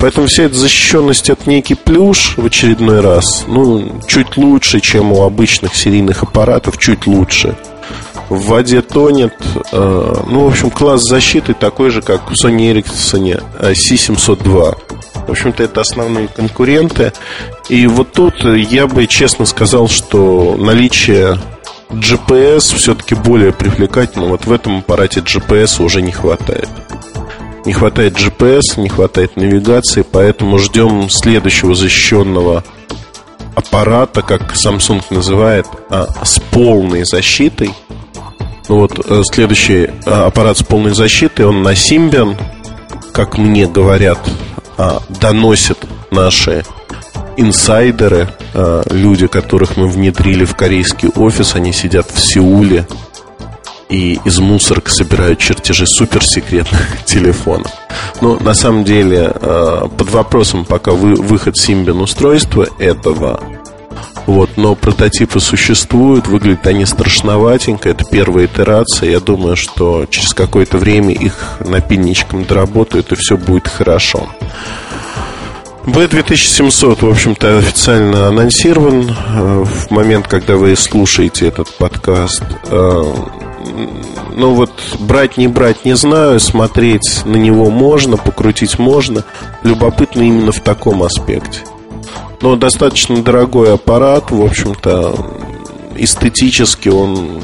Поэтому вся эта защищенность от некий плюш в очередной раз, ну, чуть лучше, чем у обычных серийных аппаратов, чуть лучше. В воде тонет. Э, ну, в общем, класс защиты такой же, как в Sony Ericsson C702. В общем-то, это основные конкуренты. И вот тут я бы честно сказал, что наличие GPS все-таки более привлекательно. Вот в этом аппарате GPS уже не хватает. Не хватает GPS, не хватает навигации, поэтому ждем следующего защищенного аппарата, как Samsung называет, а, с полной защитой. Ну вот э, следующий а, аппарат с полной защитой, он на Symbian, как мне говорят, а, доносят наши инсайдеры, а, люди, которых мы внедрили в корейский офис, они сидят в Сеуле. и из мусорок собирают чертежи суперсекретных телефонов. Но на самом деле э, под вопросом пока вы, выход Симбин устройства этого. Вот, но прототипы существуют, выглядят они страшноватенько. Это первая итерация. Я думаю, что через какое-то время их напильничком доработают, и все будет хорошо. B2700, в общем-то, официально анонсирован э, в момент, когда вы слушаете этот подкаст. Э, ну вот, брать, не брать, не знаю. Смотреть на него можно, покрутить можно. Любопытно именно в таком аспекте. Но достаточно дорогой аппарат, в общем-то, эстетически он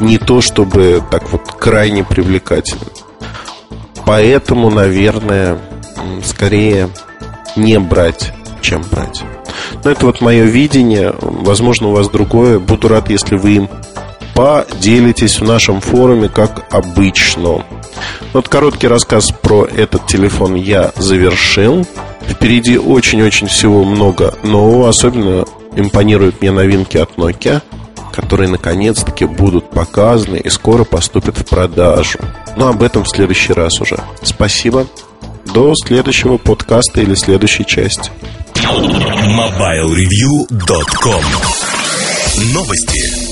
не то чтобы так вот крайне привлекательный. Поэтому, наверное, скорее не брать, чем брать. Но это вот мое видение. Возможно, у вас другое. Буду рад, если вы им поделитесь в нашем форуме, как обычно. Вот короткий рассказ про этот телефон я завершил. Впереди очень-очень всего много нового. Особенно импонируют мне новинки от Nokia, которые наконец-таки будут показаны и скоро поступят в продажу. Но об этом в следующий раз уже. Спасибо. До следующего подкаста или следующей части. MobileReview.com Новости.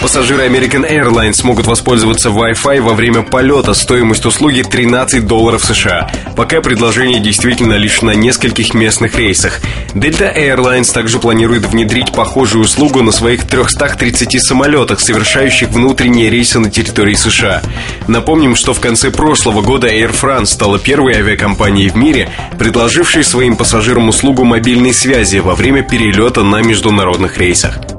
Пассажиры American Airlines смогут воспользоваться Wi-Fi во время полета. Стоимость услуги 13 долларов США. Пока предложение действительно лишь на нескольких местных рейсах. Delta Airlines также планирует внедрить похожую услугу на своих 330 самолетах, совершающих внутренние рейсы на территории США. Напомним, что в конце прошлого года Air France стала первой авиакомпанией в мире, предложившей своим пассажирам услугу мобильной связи во время перелета на международных рейсах.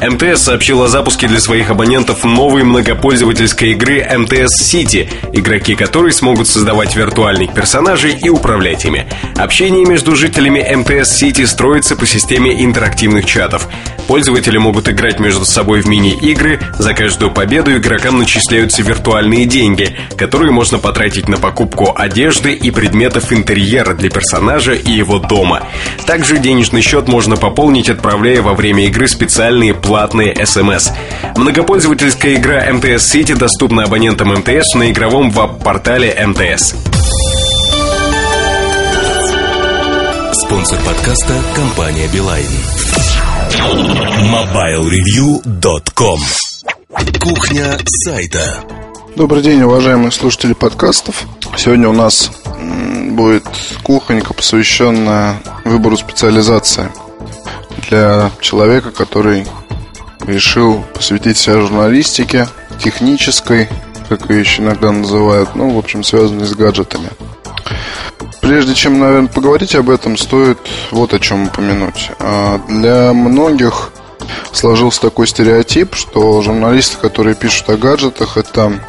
МТС сообщил о запуске для своих абонентов новой многопользовательской игры МТС City, игроки которой смогут создавать виртуальных персонажей и управлять ими. Общение между жителями МТС City строится по системе интерактивных чатов. Пользователи могут играть между собой в мини-игры, за каждую победу игрокам начисляются виртуальные деньги, которые можно потратить на покупку одежды и предметов интерьера для персонажа и его дома. Также денежный счет можно пополнить, отправляя во время игры специальные платные смс. Многопользовательская игра МТС City доступна абонентам МТС на игровом веб-портале МТС. Спонсор подкаста – компания «Билайн». MobileReview.com Кухня сайта Добрый день, уважаемые слушатели подкастов. Сегодня у нас будет кухонька, посвященная выбору специализации для человека, который решил посвятить себя журналистике, технической, как ее еще иногда называют, ну, в общем, связанной с гаджетами. Прежде чем, наверное, поговорить об этом, стоит вот о чем упомянуть. А, для многих сложился такой стереотип, что журналисты, которые пишут о гаджетах, это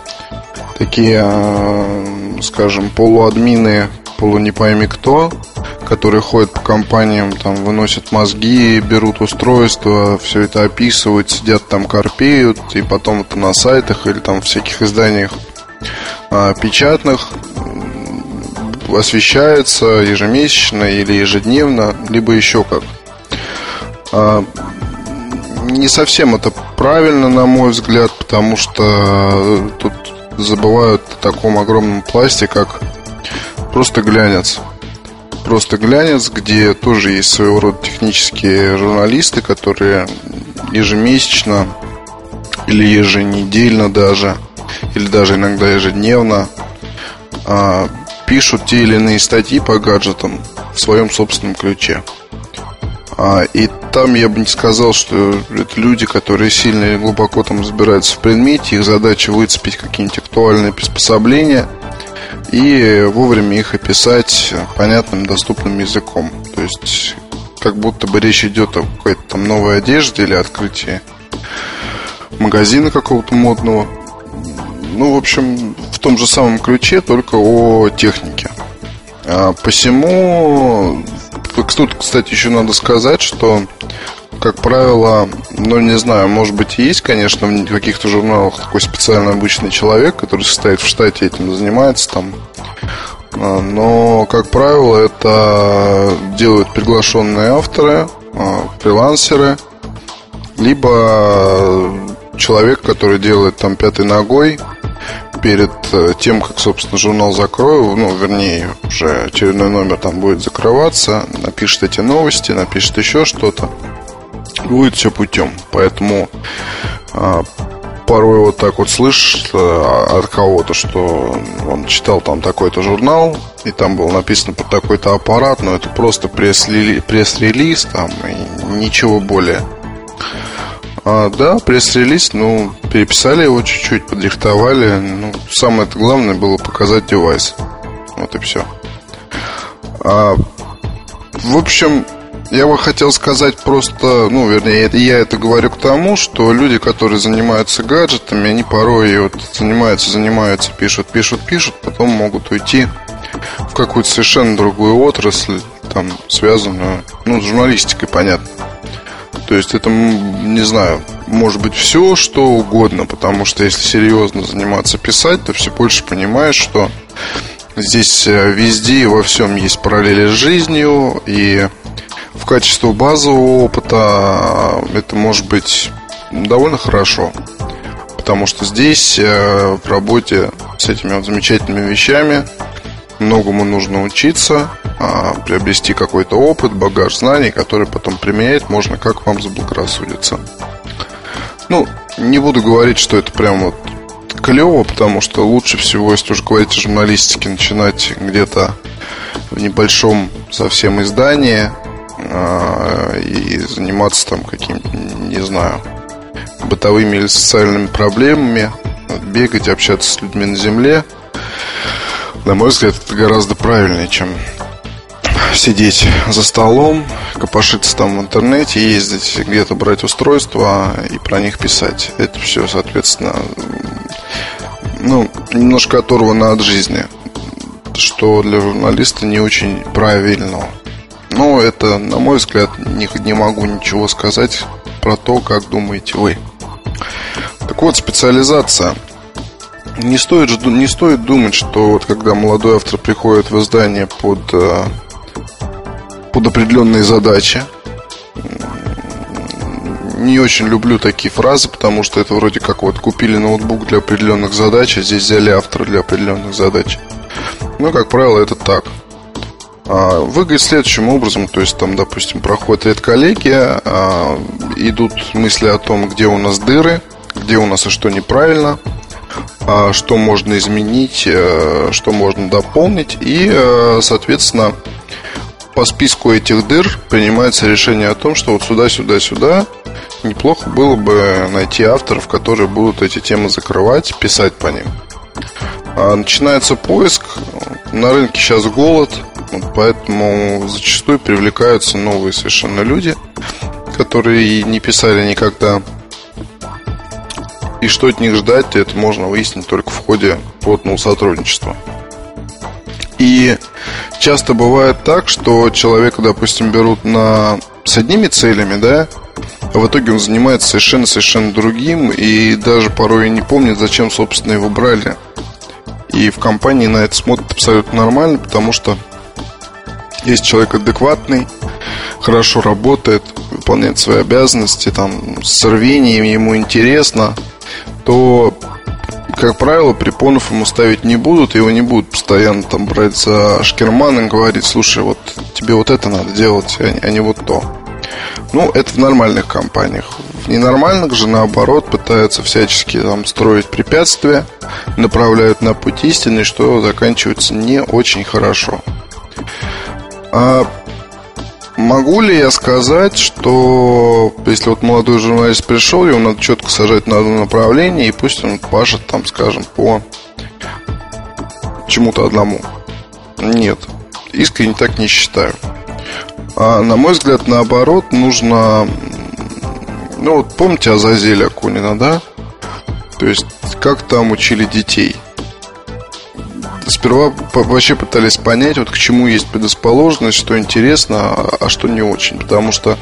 такие, а, скажем, полуадмины, полу не пойми кто, которые ходят по компаниям, там выносят мозги, берут устройства, все это описывают, сидят там, корпеют, и потом это на сайтах или там всяких изданиях а, печатных освещается ежемесячно или ежедневно, либо еще как. А, не совсем это правильно, на мой взгляд, потому что тут забывают о таком огромном пласте, как просто глянец просто глянец, где тоже есть своего рода технические журналисты, которые ежемесячно или еженедельно даже, или даже иногда ежедневно а, пишут те или иные статьи по гаджетам в своем собственном ключе. А, и там я бы не сказал, что это люди, которые сильно и глубоко там разбираются в предмете, их задача выцепить какие-нибудь актуальные приспособления – и вовремя их описать понятным, доступным языком. То есть, как будто бы речь идет о какой-то там новой одежде или открытии магазина какого-то модного. Ну, в общем, в том же самом ключе, только о технике. А посему, тут, кстати, еще надо сказать, что как правило, ну, не знаю, может быть, есть, конечно, в каких-то журналах такой специально обычный человек, который состоит в штате, этим занимается там. А, но, как правило, это делают приглашенные авторы, а, фрилансеры, либо человек, который делает там пятой ногой перед э, тем, как, собственно, журнал закрою, ну, вернее, уже очередной номер там будет закрываться, напишет эти новости, напишет еще что-то, будет все путем. Поэтому а, порой вот так вот слышишь э, от кого-то, что он читал там такой-то журнал, и там было написано под такой-то аппарат, но это просто пресс-релиз, там, и ничего более. А, да, пресс-релиз, ну, переписали его чуть-чуть, подрихтовали. Ну, самое главное было показать девайс. Вот и все. А, в общем, я бы хотел сказать просто, ну, вернее, я это говорю к тому, что люди, которые занимаются гаджетами, они порой вот занимаются, занимаются, пишут, пишут, пишут, потом могут уйти в какую-то совершенно другую отрасль, там, связанную, ну, с журналистикой, понятно. То есть это, не знаю, может быть все, что угодно, потому что если серьезно заниматься писать, то все больше понимаешь, что здесь э, везде и во всем есть параллели с жизнью, и в качестве базового опыта это может быть довольно хорошо. Потому что здесь э, в работе с этими вот замечательными вещами многому нужно учиться, а, приобрести какой-то опыт, багаж знаний, который потом применять можно, как вам заблагорассудится. Ну, не буду говорить, что это прям вот клево, потому что лучше всего, если уж говорить о журналистике, начинать где-то в небольшом совсем издании, а, и заниматься там какими-то, не знаю, бытовыми или социальными проблемами, бегать, общаться с людьми на земле. На мой взгляд, это гораздо правильнее, чем сидеть за столом, копошиться там в интернете, ездить где-то брать устройства и про них писать. Это все, соответственно, ну, немножко оторвано от жизни, что для журналиста не очень правильно. Но это, на мой взгляд, не, не могу ничего сказать про то, как думаете вы. Так вот, специализация. Не стоит, не стоит думать, что вот когда молодой автор приходит в издание под, э, под определенные задачи, не очень люблю такие фразы, потому что это вроде как вот купили ноутбук для определенных задач, а здесь взяли автора для определенных задач. Ну, как правило, это так. А, выглядит следующим образом, то есть там, допустим, проходит редколлегия, а, идут мысли о том, где у нас дыры, где у нас и что неправильно, что можно изменить, э, что можно дополнить, и, э, соответственно, по списку этих дыр принимается решение о том, что вот сюда, сюда, сюда неплохо было бы найти авторов, которые будут эти темы закрывать, писать по ним. Начинается поиск, на рынке сейчас голод, поэтому зачастую привлекаются новые совершенно люди, которые не писали никогда. И что от них ждать, это можно выяснить только в ходе плотного сотрудничества. И часто бывает так, что человека, допустим, берут на... с одними целями, да, а в итоге он занимается совершенно-совершенно другим и даже порой не помнит, зачем, собственно, его брали. И в компании на это смотрят абсолютно нормально, потому что есть человек адекватный, хорошо работает, выполняет свои обязанности, там, с рвением ему интересно, то, как правило, препонов ему ставить не будут, его не будут постоянно там брать за шкерман и говорить, слушай, вот тебе вот это надо делать, а, а не вот то. Ну, это в нормальных компаниях. В ненормальных же, наоборот, пытаются всячески там строить препятствия, направляют на путь истины, что заканчивается не очень хорошо. А могу ли я сказать, что если вот молодой журналист пришел, его надо четко сажать на одно направление, и пусть он пашет там, скажем, по чему-то одному? Нет, искренне так не считаю. А, на мой взгляд, наоборот, нужно... Ну, вот помните Азазеля Акунина, да? То есть, как там учили детей – сперва вообще пытались понять, вот к чему есть предрасположенность, что интересно, а что не очень. Потому что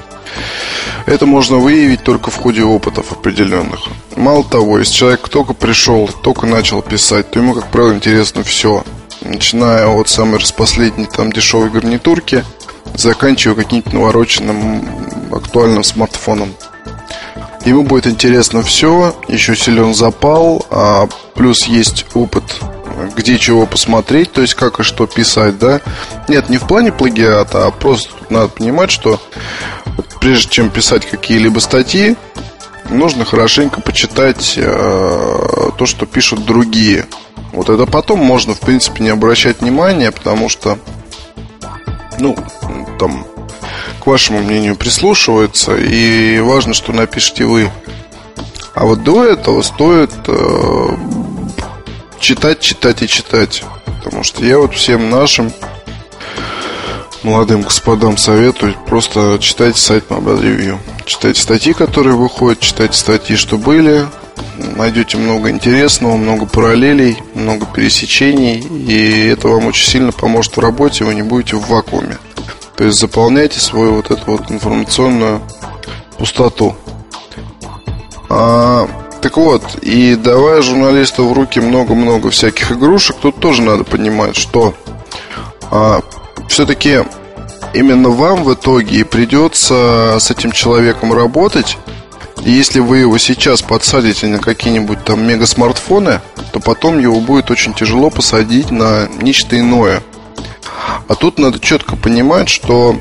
это можно выявить только в ходе опытов определенных. Мало того, если человек только пришел, только начал писать, то ему, как правило, интересно все. Начиная от самой распоследней там дешевой гарнитурки, заканчивая каким-то навороченным актуальным смартфоном. Ему будет интересно все, еще силен запал, а плюс есть опыт, где чего посмотреть, то есть как и что писать, да. Нет, не в плане плагиата, а просто надо понимать, что прежде чем писать какие-либо статьи, нужно хорошенько почитать э, то, что пишут другие. Вот это потом можно, в принципе, не обращать внимания, потому что, ну, там, к вашему мнению прислушиваются, и важно, что напишите вы. А вот до этого стоит э, читать, читать и читать. Потому что я вот всем нашим молодым господам советую просто читайте сайт Mobile Review. Читайте статьи, которые выходят, читайте статьи, что были. Найдете много интересного, много параллелей, много пересечений, и это вам очень сильно поможет в работе, вы не будете в вакууме. То есть заполняйте свою вот эту вот информационную пустоту. А, так вот, и давая журналисту в руки много-много всяких игрушек, тут тоже надо понимать, что а, все-таки именно вам в итоге придется с этим человеком работать. И если вы его сейчас подсадите на какие-нибудь там мега-смартфоны, то потом его будет очень тяжело посадить на нечто иное. А тут надо четко понимать, что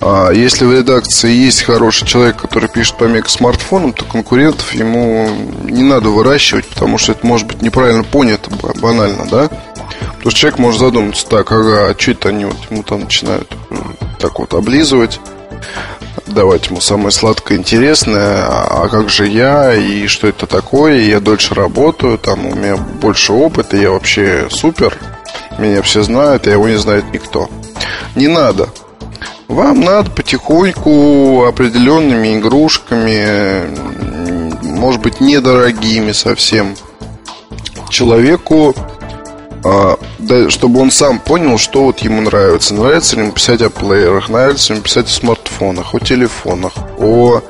а, если в редакции есть хороший человек, который пишет по мега-смартфонам, то конкурентов ему не надо выращивать, потому что это может быть неправильно понято банально, да? Потому что человек может задуматься, так, ага, а что это они вот ему там начинают так вот облизывать, давать ему самое сладкое, интересное, а, а как же я, и что это такое, я дольше работаю, там у меня больше опыта, я вообще супер, меня все знают, а его не знает никто. Не надо. Вам надо потихоньку определенными игрушками, может быть, недорогими совсем, человеку а, чтобы он сам понял, что вот ему нравится. Нравится ли ему писать о плеерах, нравится ли ему писать о смартфонах, о телефонах, о,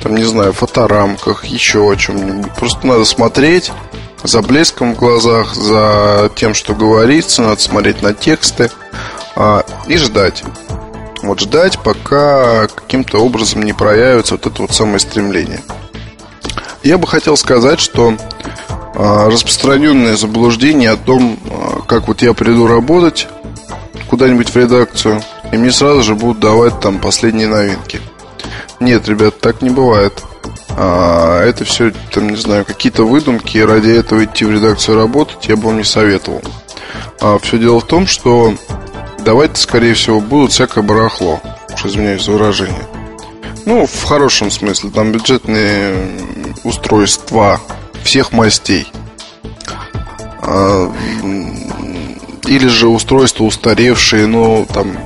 там, не знаю, фоторамках, еще о чем-нибудь. Просто надо смотреть за блеском в глазах, за тем, что говорится, надо смотреть на тексты а, и ждать. Вот ждать, пока каким-то образом не проявится вот это вот самое стремление. Я бы хотел сказать, что а, распространенное заблуждение о том, а, как вот я приду работать куда-нибудь в редакцию, и мне сразу же будут давать там последние новинки. Нет, ребят, так не бывает. А, это все, там, не знаю, какие-то выдумки, и ради этого идти в редакцию работать я бы вам не советовал. А все дело в том, что давать, скорее всего, будут всякое барахло. Уж извиняюсь за выражение. Ну, в хорошем смысле, там бюджетные устройства всех мастей. А, или же устройства устаревшие, но там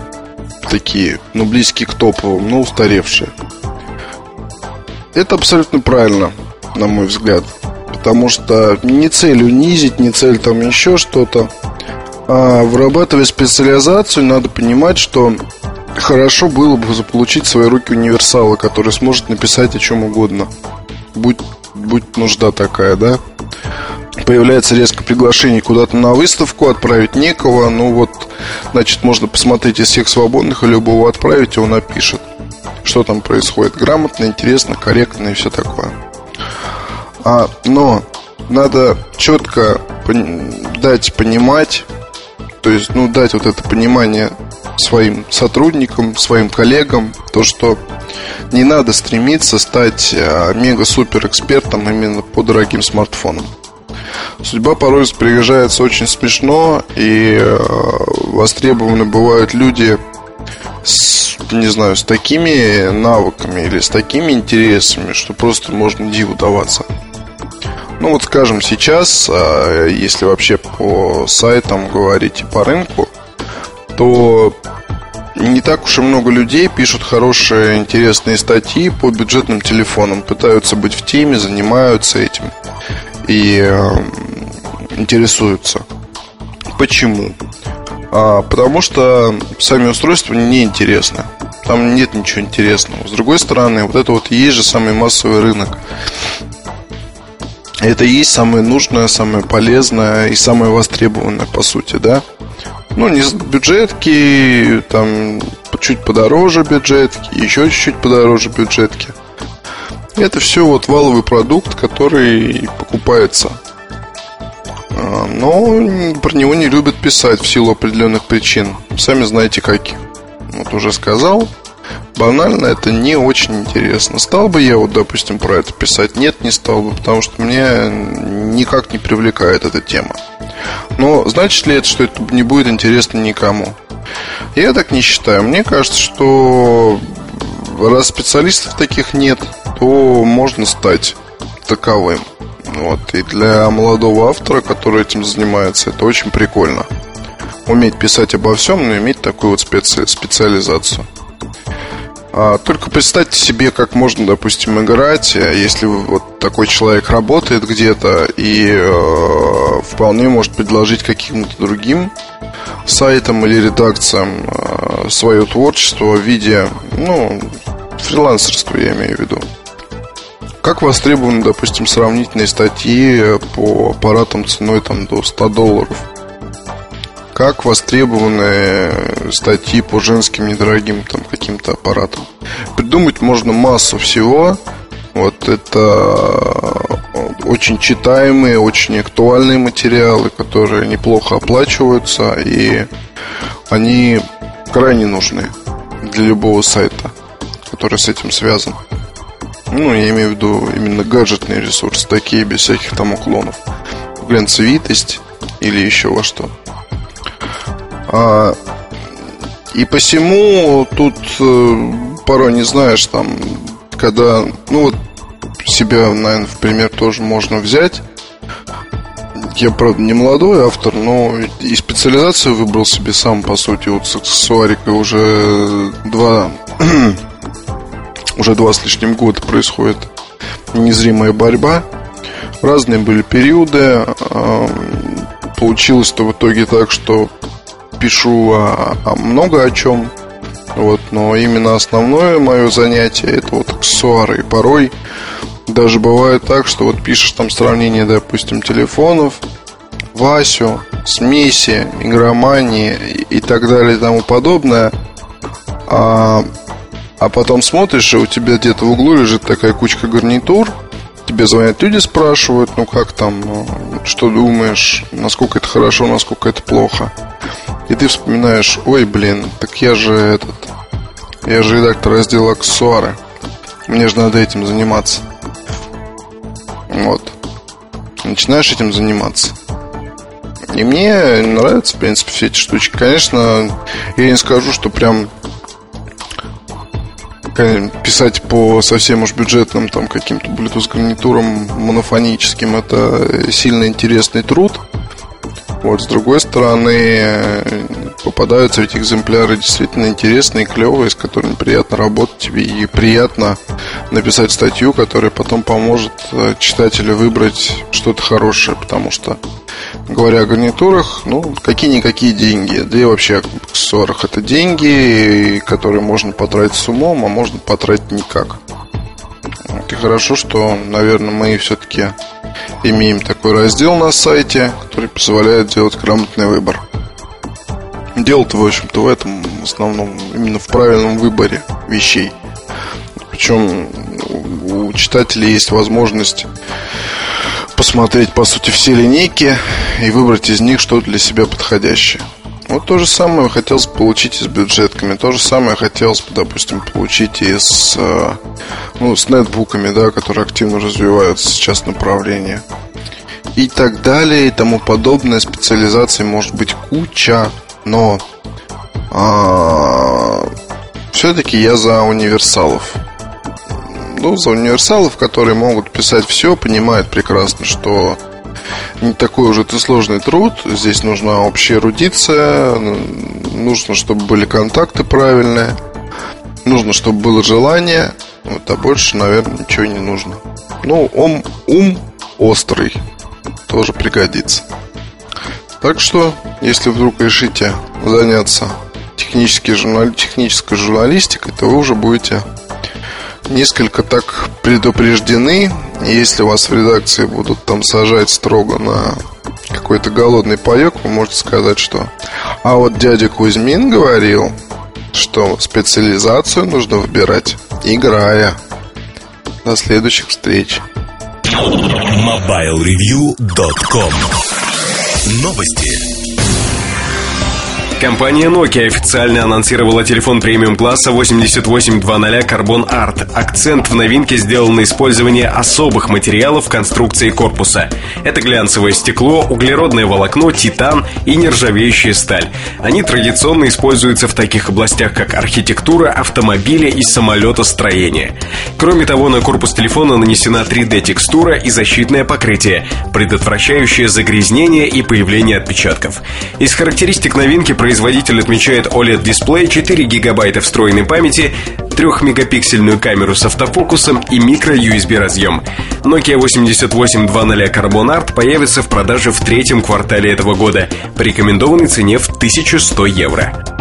такие, ну, близкие к топовым, но устаревшие. Это абсолютно правильно, на мой взгляд. Потому что не цель унизить, не цель там еще что-то. А вырабатывая специализацию, надо понимать, что хорошо было бы заполучить в свои руки универсала, который сможет написать о чем угодно. Будь будет нужда такая, да? Появляется резко приглашение куда-то на выставку, отправить некого. Ну вот, значит, можно посмотреть из всех свободных и любого отправить, и он напишет, что там происходит. Грамотно, интересно, корректно и все такое. А, но надо четко дать понимать, то есть, ну, дать вот это понимание своим сотрудникам, своим коллегам, то, что не надо стремиться стать э, мега-супер экспертом именно по дорогим смартфонам. Судьба порой распоряжается очень смешно, и э, востребованы бывают люди с, не знаю, с такими навыками или с такими интересами, что просто можно диву даваться. Ну вот скажем сейчас, э, если вообще по сайтам говорить и по рынку, то не так уж и много людей пишут хорошие, интересные статьи по бюджетным телефонам, пытаются быть в теме, занимаются этим и интересуются. Почему? А, потому что сами устройства неинтересны. Там нет ничего интересного. С другой стороны, вот это вот и есть же самый массовый рынок. Это и есть самое нужное, самое полезное и самое востребованное, по сути, да? Ну, не бюджетки, там чуть подороже бюджетки, еще чуть-чуть подороже бюджетки. Это все вот валовый продукт, который покупается. А, но про него не любят писать в силу определенных причин. Сами знаете каких. Вот уже сказал. Банально это не очень интересно. Стал бы я вот, допустим, про это писать? Нет, не стал бы, потому что мне никак не привлекает эта тема. Но значит ли это, что это не будет интересно никому? Я так не считаю. Мне кажется, что раз специалистов таких нет, то можно стать таковым. Вот. И для молодого автора, который этим занимается, это очень прикольно. Уметь писать обо всем, но иметь такую вот специ- специализацию. А, только представьте себе, как можно, допустим, играть, если вот такой человек работает где-то и э, вполне может предложить каким-то другим сайтам или редакциям э, свое творчество в виде, ну, фрилансерства, я имею в виду. Как востребованы, допустим, сравнительные статьи по аппаратам ценой там, до 100 долларов? Как востребованы статьи по женским недорогим там, каким-то аппаратам? Придумать можно массу всего. Вот это очень читаемые, очень актуальные материалы, которые неплохо оплачиваются, и они крайне нужны для любого сайта, который с этим связан. Ну, я имею в виду именно гаджетные ресурсы, такие без всяких там уклонов. Глянцевитость или еще во что. А, и посему тут э, порой не знаешь там, когда, ну вот себя, наверное, в пример тоже можно взять. Я, правда, не молодой автор, но и специализацию выбрал себе сам, по сути, вот с аксессуарикой уже два уже два с лишним года происходит незримая борьба. Разные были периоды. Получилось-то в итоге так, что пишу о, о много о чем. Вот, но именно основное мое занятие это вот аксессуары. И порой даже бывает так, что вот пишешь там сравнение, допустим, телефонов, Васю, смеси, игромании и так далее и тому подобное. А а потом смотришь, и у тебя где-то в углу лежит такая кучка гарнитур. Тебе звонят люди, спрашивают, ну как там, ну, что думаешь, насколько это хорошо, насколько это плохо. И ты вспоминаешь, ой, блин, так я же этот, я же редактор раздела аксессуары. Мне же надо этим заниматься. Вот. Начинаешь этим заниматься. И мне нравятся, в принципе, все эти штучки. Конечно, я не скажу, что прям писать по совсем уж бюджетным там каким-то Bluetooth гарнитурам монофоническим это сильно интересный труд. Вот, с другой стороны, попадаются ведь экземпляры действительно интересные, клевые, с которыми приятно работать тебе и приятно написать статью, которая потом поможет э, читателю выбрать что-то хорошее, потому что говоря о гарнитурах, ну, какие-никакие деньги. Да и вообще аксессуарах это деньги, которые можно потратить с умом, а можно потратить никак. Вот, и хорошо, что, наверное, мы все-таки имеем такой раздел на сайте, который позволяет делать грамотный выбор. Дело-то, в общем-то, в этом в основном, именно в правильном выборе вещей. Причем у читателей есть возможность посмотреть, по сути, все линейки и выбрать из них что для себя подходящее. Вот то же самое хотелось получить и с бюджетками. То же самое хотелось бы, допустим, получить и с, э, ну, с нетбуками, да, которые активно развиваются сейчас направление. И так далее, и тому подобное. Специализаций может быть куча, но а, все-таки я за универсалов ну, за универсалов, которые могут писать все, понимают прекрасно, что не такой уже это сложный труд. Здесь нужна общая эрудиция, нужно, чтобы были контакты правильные, нужно, чтобы было желание, вот, а больше, наверное, ничего не нужно. Ну, ум, ум острый тоже пригодится. Так что, если вдруг решите заняться журнали... технической журналистикой, то вы уже будете несколько так предупреждены. Если вас в редакции будут там сажать строго на какой-то голодный паек, вы можете сказать, что А вот дядя Кузьмин говорил, что специализацию нужно выбирать играя. До следующих встреч. MobileReview.com Новости. Компания Nokia официально анонсировала телефон премиум-класса 8800 Carbon Art. Акцент в новинке сделан на использование особых материалов в конструкции корпуса. Это глянцевое стекло, углеродное волокно, титан и нержавеющая сталь. Они традиционно используются в таких областях, как архитектура, автомобиля и самолетостроение. Кроме того, на корпус телефона нанесена 3D-текстура и защитное покрытие, предотвращающее загрязнение и появление отпечатков. Из характеристик новинки производитель отмечает OLED-дисплей, 4 гигабайта встроенной памяти, 3-мегапиксельную камеру с автофокусом и микро-USB разъем. Nokia 8820 Carbon Art появится в продаже в третьем квартале этого года по рекомендованной цене в 1100 евро.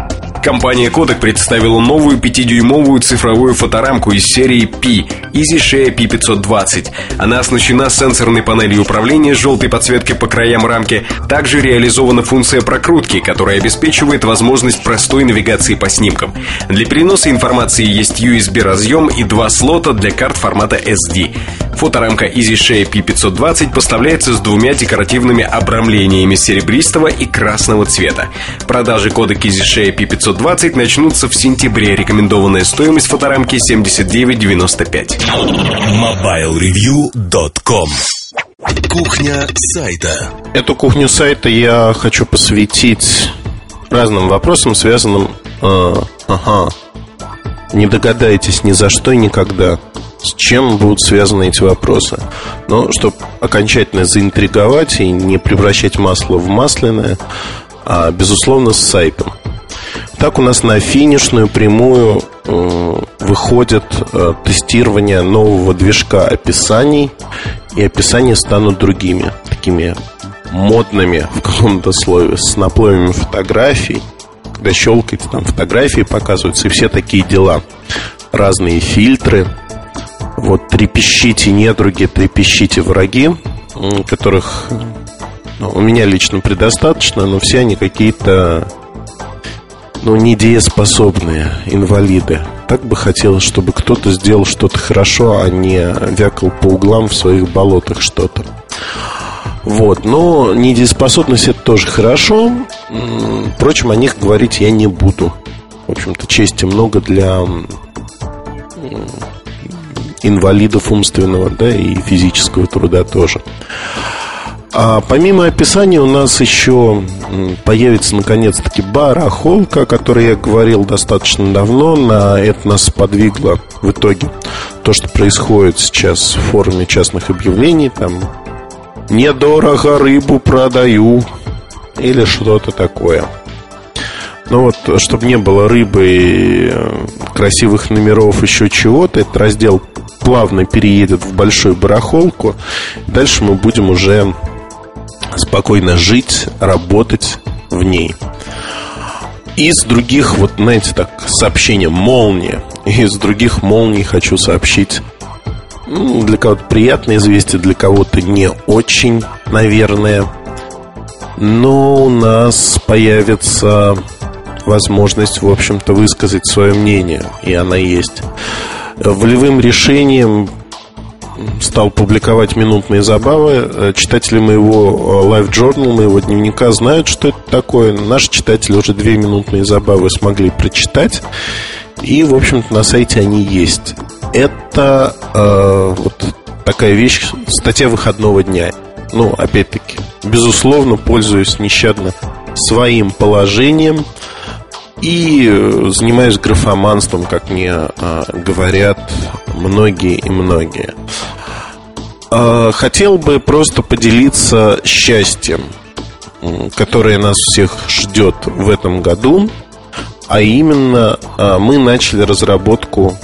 Компания Kodak представила новую 5-дюймовую цифровую фоторамку из серии P EasyShare P520. Она оснащена сенсорной панелью управления с желтой подсветкой по краям рамки. Также реализована функция прокрутки, которая обеспечивает возможность простой навигации по снимкам. Для переноса информации есть USB-разъем и два слота для карт формата SD. Фоторамка EasyShare P520 поставляется с двумя декоративными обрамлениями серебристого и красного цвета. Продажи Kodak EasyShare P520 120 начнутся в сентябре. Рекомендованная стоимость фоторамки 79,95. MobileReview.com Кухня сайта. Эту кухню сайта я хочу посвятить разным вопросам, связанным... Э, ага. Не догадаетесь ни за что и никогда, с чем будут связаны эти вопросы. Но чтобы окончательно заинтриговать и не превращать масло в масляное, а, безусловно, с сайтом. Так у нас на финишную прямую э, выходит э, тестирование нового движка описаний, и описания станут другими, такими модными в каком-то слове, с наплывами фотографий. Когда щелкаете, там фотографии показываются, и все такие дела. Разные фильтры. Вот трепещите недруги, трепещите враги, которых ну, у меня лично предостаточно, но все они какие-то ну, недееспособные инвалиды. Так бы хотелось, чтобы кто-то сделал что-то хорошо, а не вякал по углам в своих болотах что-то. Вот, но недееспособность это тоже хорошо. Впрочем, о них говорить я не буду. В общем-то, чести много для инвалидов умственного, да, и физического труда тоже. А помимо описания у нас еще появится наконец-таки барахолка, о которой я говорил достаточно давно. На это нас подвигло в итоге то, что происходит сейчас в форме частных объявлений. Там недорого рыбу продаю или что-то такое. Ну вот, чтобы не было рыбы и э, красивых номеров, еще чего-то, этот раздел плавно переедет в большую барахолку. Дальше мы будем уже спокойно жить, работать в ней. Из других, вот знаете, так, сообщения молния. Из других молний хочу сообщить ну, для кого-то приятное известие, для кого-то не очень, наверное. Но у нас появится возможность, в общем-то, высказать свое мнение, и она есть. Волевым решением стал публиковать минутные забавы. Э, читатели моего э, Live Journal, моего дневника знают, что это такое. Наши читатели уже две минутные забавы смогли прочитать. И, в общем-то, на сайте они есть. Это э, вот такая вещь, статья выходного дня. Ну, опять-таки, безусловно, пользуюсь нещадно своим положением и э, занимаюсь графоманством, как мне э, говорят многие и многие. Э, хотел бы просто поделиться счастьем, которое нас всех ждет в этом году, а именно э, мы начали разработку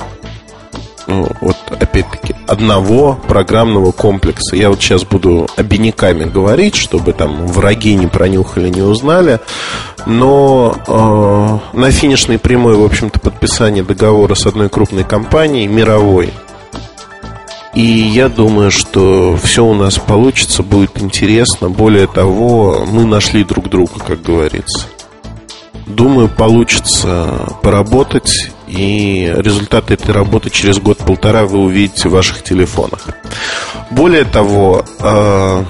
ну, вот опять-таки одного программного комплекса. Я вот сейчас буду обиняками говорить, чтобы там враги не пронюхали, не узнали. Но э, на финишной прямой, в общем-то, подписание договора с одной крупной компанией, мировой. И я думаю, что все у нас получится, будет интересно. Более того, мы нашли друг друга, как говорится. Думаю, получится поработать, и результаты этой работы через год-полтора вы увидите в ваших телефонах. Более того, э,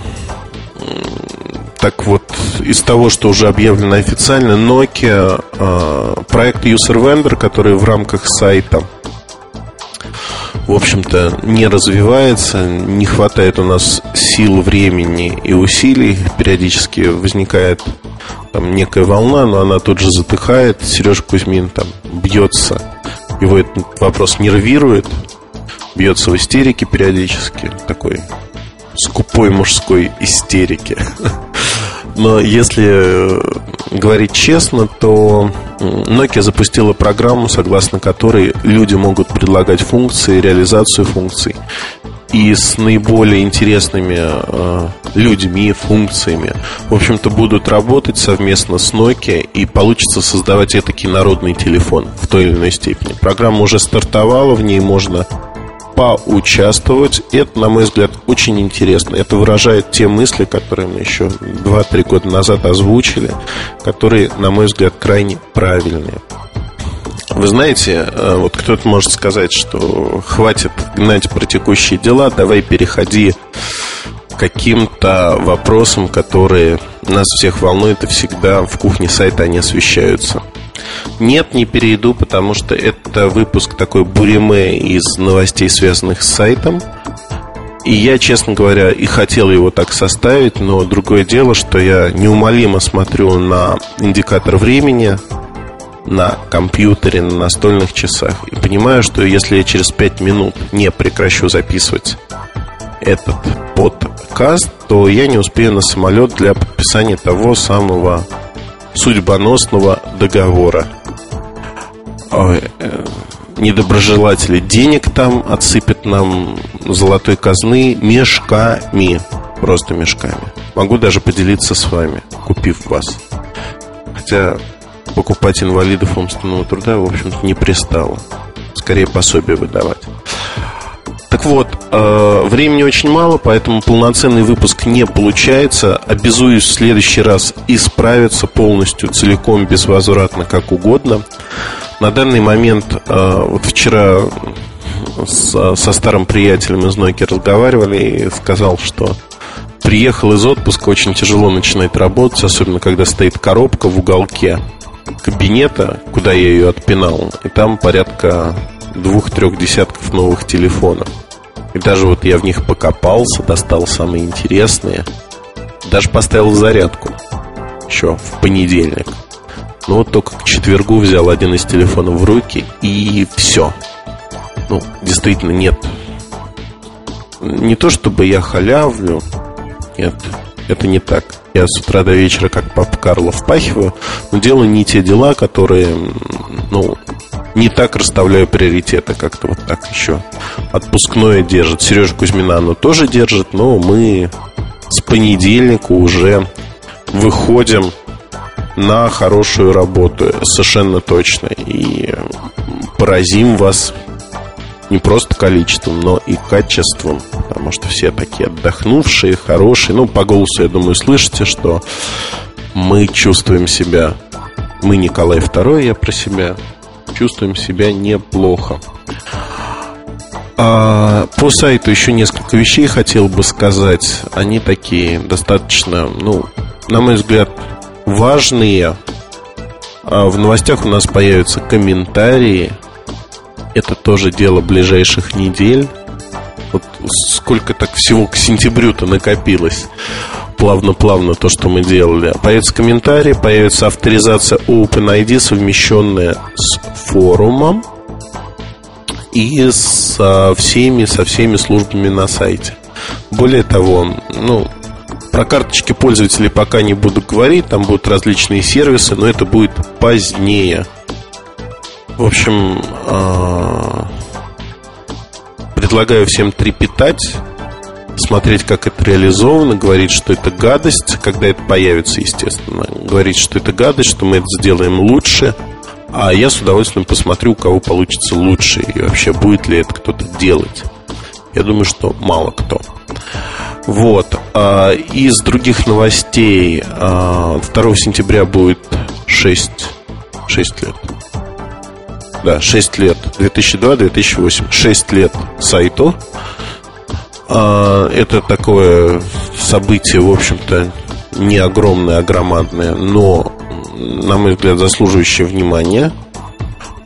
так вот, из того, что уже объявлено официально, Nokia, э, проект User Vendor, который в рамках сайта в общем-то, не развивается, не хватает у нас сил, времени и усилий. Периодически возникает там некая волна, но она тут же затыхает. Сережа Кузьмин там бьется, его этот вопрос нервирует, бьется в истерике периодически, такой скупой мужской истерики. Но если э, говорить честно, то Nokia запустила программу, согласно которой люди могут предлагать функции, реализацию функций. И с наиболее интересными э, людьми, функциями, в общем-то, будут работать совместно с Nokia и получится создавать этакий народный телефон в той или иной степени. Программа уже стартовала, в ней можно поучаствовать. Это, на мой взгляд, очень интересно. Это выражает те мысли, которые мы еще 2-3 года назад озвучили, которые, на мой взгляд, крайне правильные. Вы знаете, э, вот кто-то может сказать, что хватит гнать про текущие дела, давай переходи к каким-то вопросам, которые нас всех волнуют, и всегда в кухне сайта они освещаются. Нет, не перейду, потому что это выпуск такой буриме из новостей, связанных с сайтом. И я, честно говоря, и хотел его так составить, но другое дело, что я неумолимо смотрю на индикатор времени на компьютере, на настольных часах и понимаю, что если я через 5 минут не прекращу записывать этот подкаст, то я не успею на самолет для подписания того самого судьбоносного договора. Ой, э, недоброжелатели денег там отсыпят нам золотой казны мешками. Просто мешками. Могу даже поделиться с вами, купив вас. Хотя покупать инвалидов умственного труда, в общем-то, не пристало. Скорее пособие выдавать. Так вот, э, времени очень мало, поэтому полноценный выпуск не получается. Обязуюсь в следующий раз исправиться полностью, целиком, безвозвратно, как угодно. На данный момент, э, вот вчера со, старым приятелем из Nokia разговаривали и сказал, что приехал из отпуска, очень тяжело начинать работать, особенно когда стоит коробка в уголке кабинета, куда я ее отпинал, и там порядка двух-трех десятков новых телефонов. И даже вот я в них покопался, достал самые интересные. Даже поставил зарядку. Еще в понедельник. Ну вот только к четвергу взял один из телефонов в руки и все. Ну, действительно, нет. Не то чтобы я халявлю. Нет, это не так. Я с утра до вечера, как папа Карло, впахиваю, но делаю не те дела, которые, ну, не так расставляю приоритеты, как-то вот так еще. Отпускное держит. Сережа Кузьмина оно тоже держит, но мы с понедельника уже выходим на хорошую работу, совершенно точно. И поразим вас не просто количеством, но и качеством, потому что все такие отдохнувшие, хорошие. Ну, по голосу, я думаю, слышите, что мы чувствуем себя, мы Николай II, я про себя, чувствуем себя неплохо. А по сайту еще несколько вещей хотел бы сказать. Они такие достаточно, ну, на мой взгляд, важные. А в новостях у нас появятся комментарии. Это тоже дело ближайших недель. Вот сколько так всего к сентябрю-то накопилось плавно-плавно то, что мы делали. Появится комментарий, появится авторизация OpenID, совмещенная с форумом и со всеми, со всеми службами на сайте. Более того, ну, про карточки пользователей пока не буду говорить, там будут различные сервисы, но это будет позднее. В общем, а, предлагаю всем трепетать смотреть, как это реализовано, говорить, что это гадость, когда это появится, естественно. Говорить, что это гадость, что мы это сделаем лучше. А я с удовольствием посмотрю, у кого получится лучше. И вообще, будет ли это кто-то делать. Я думаю, что мало кто. Вот. А, из других новостей 2 а, сентября будет 6 6 лет. Да, 6 лет. 2002-2008. 6 лет сайту. А, это такое событие, в общем-то, не огромное, а громадное, но, на мой взгляд, заслуживающее внимания.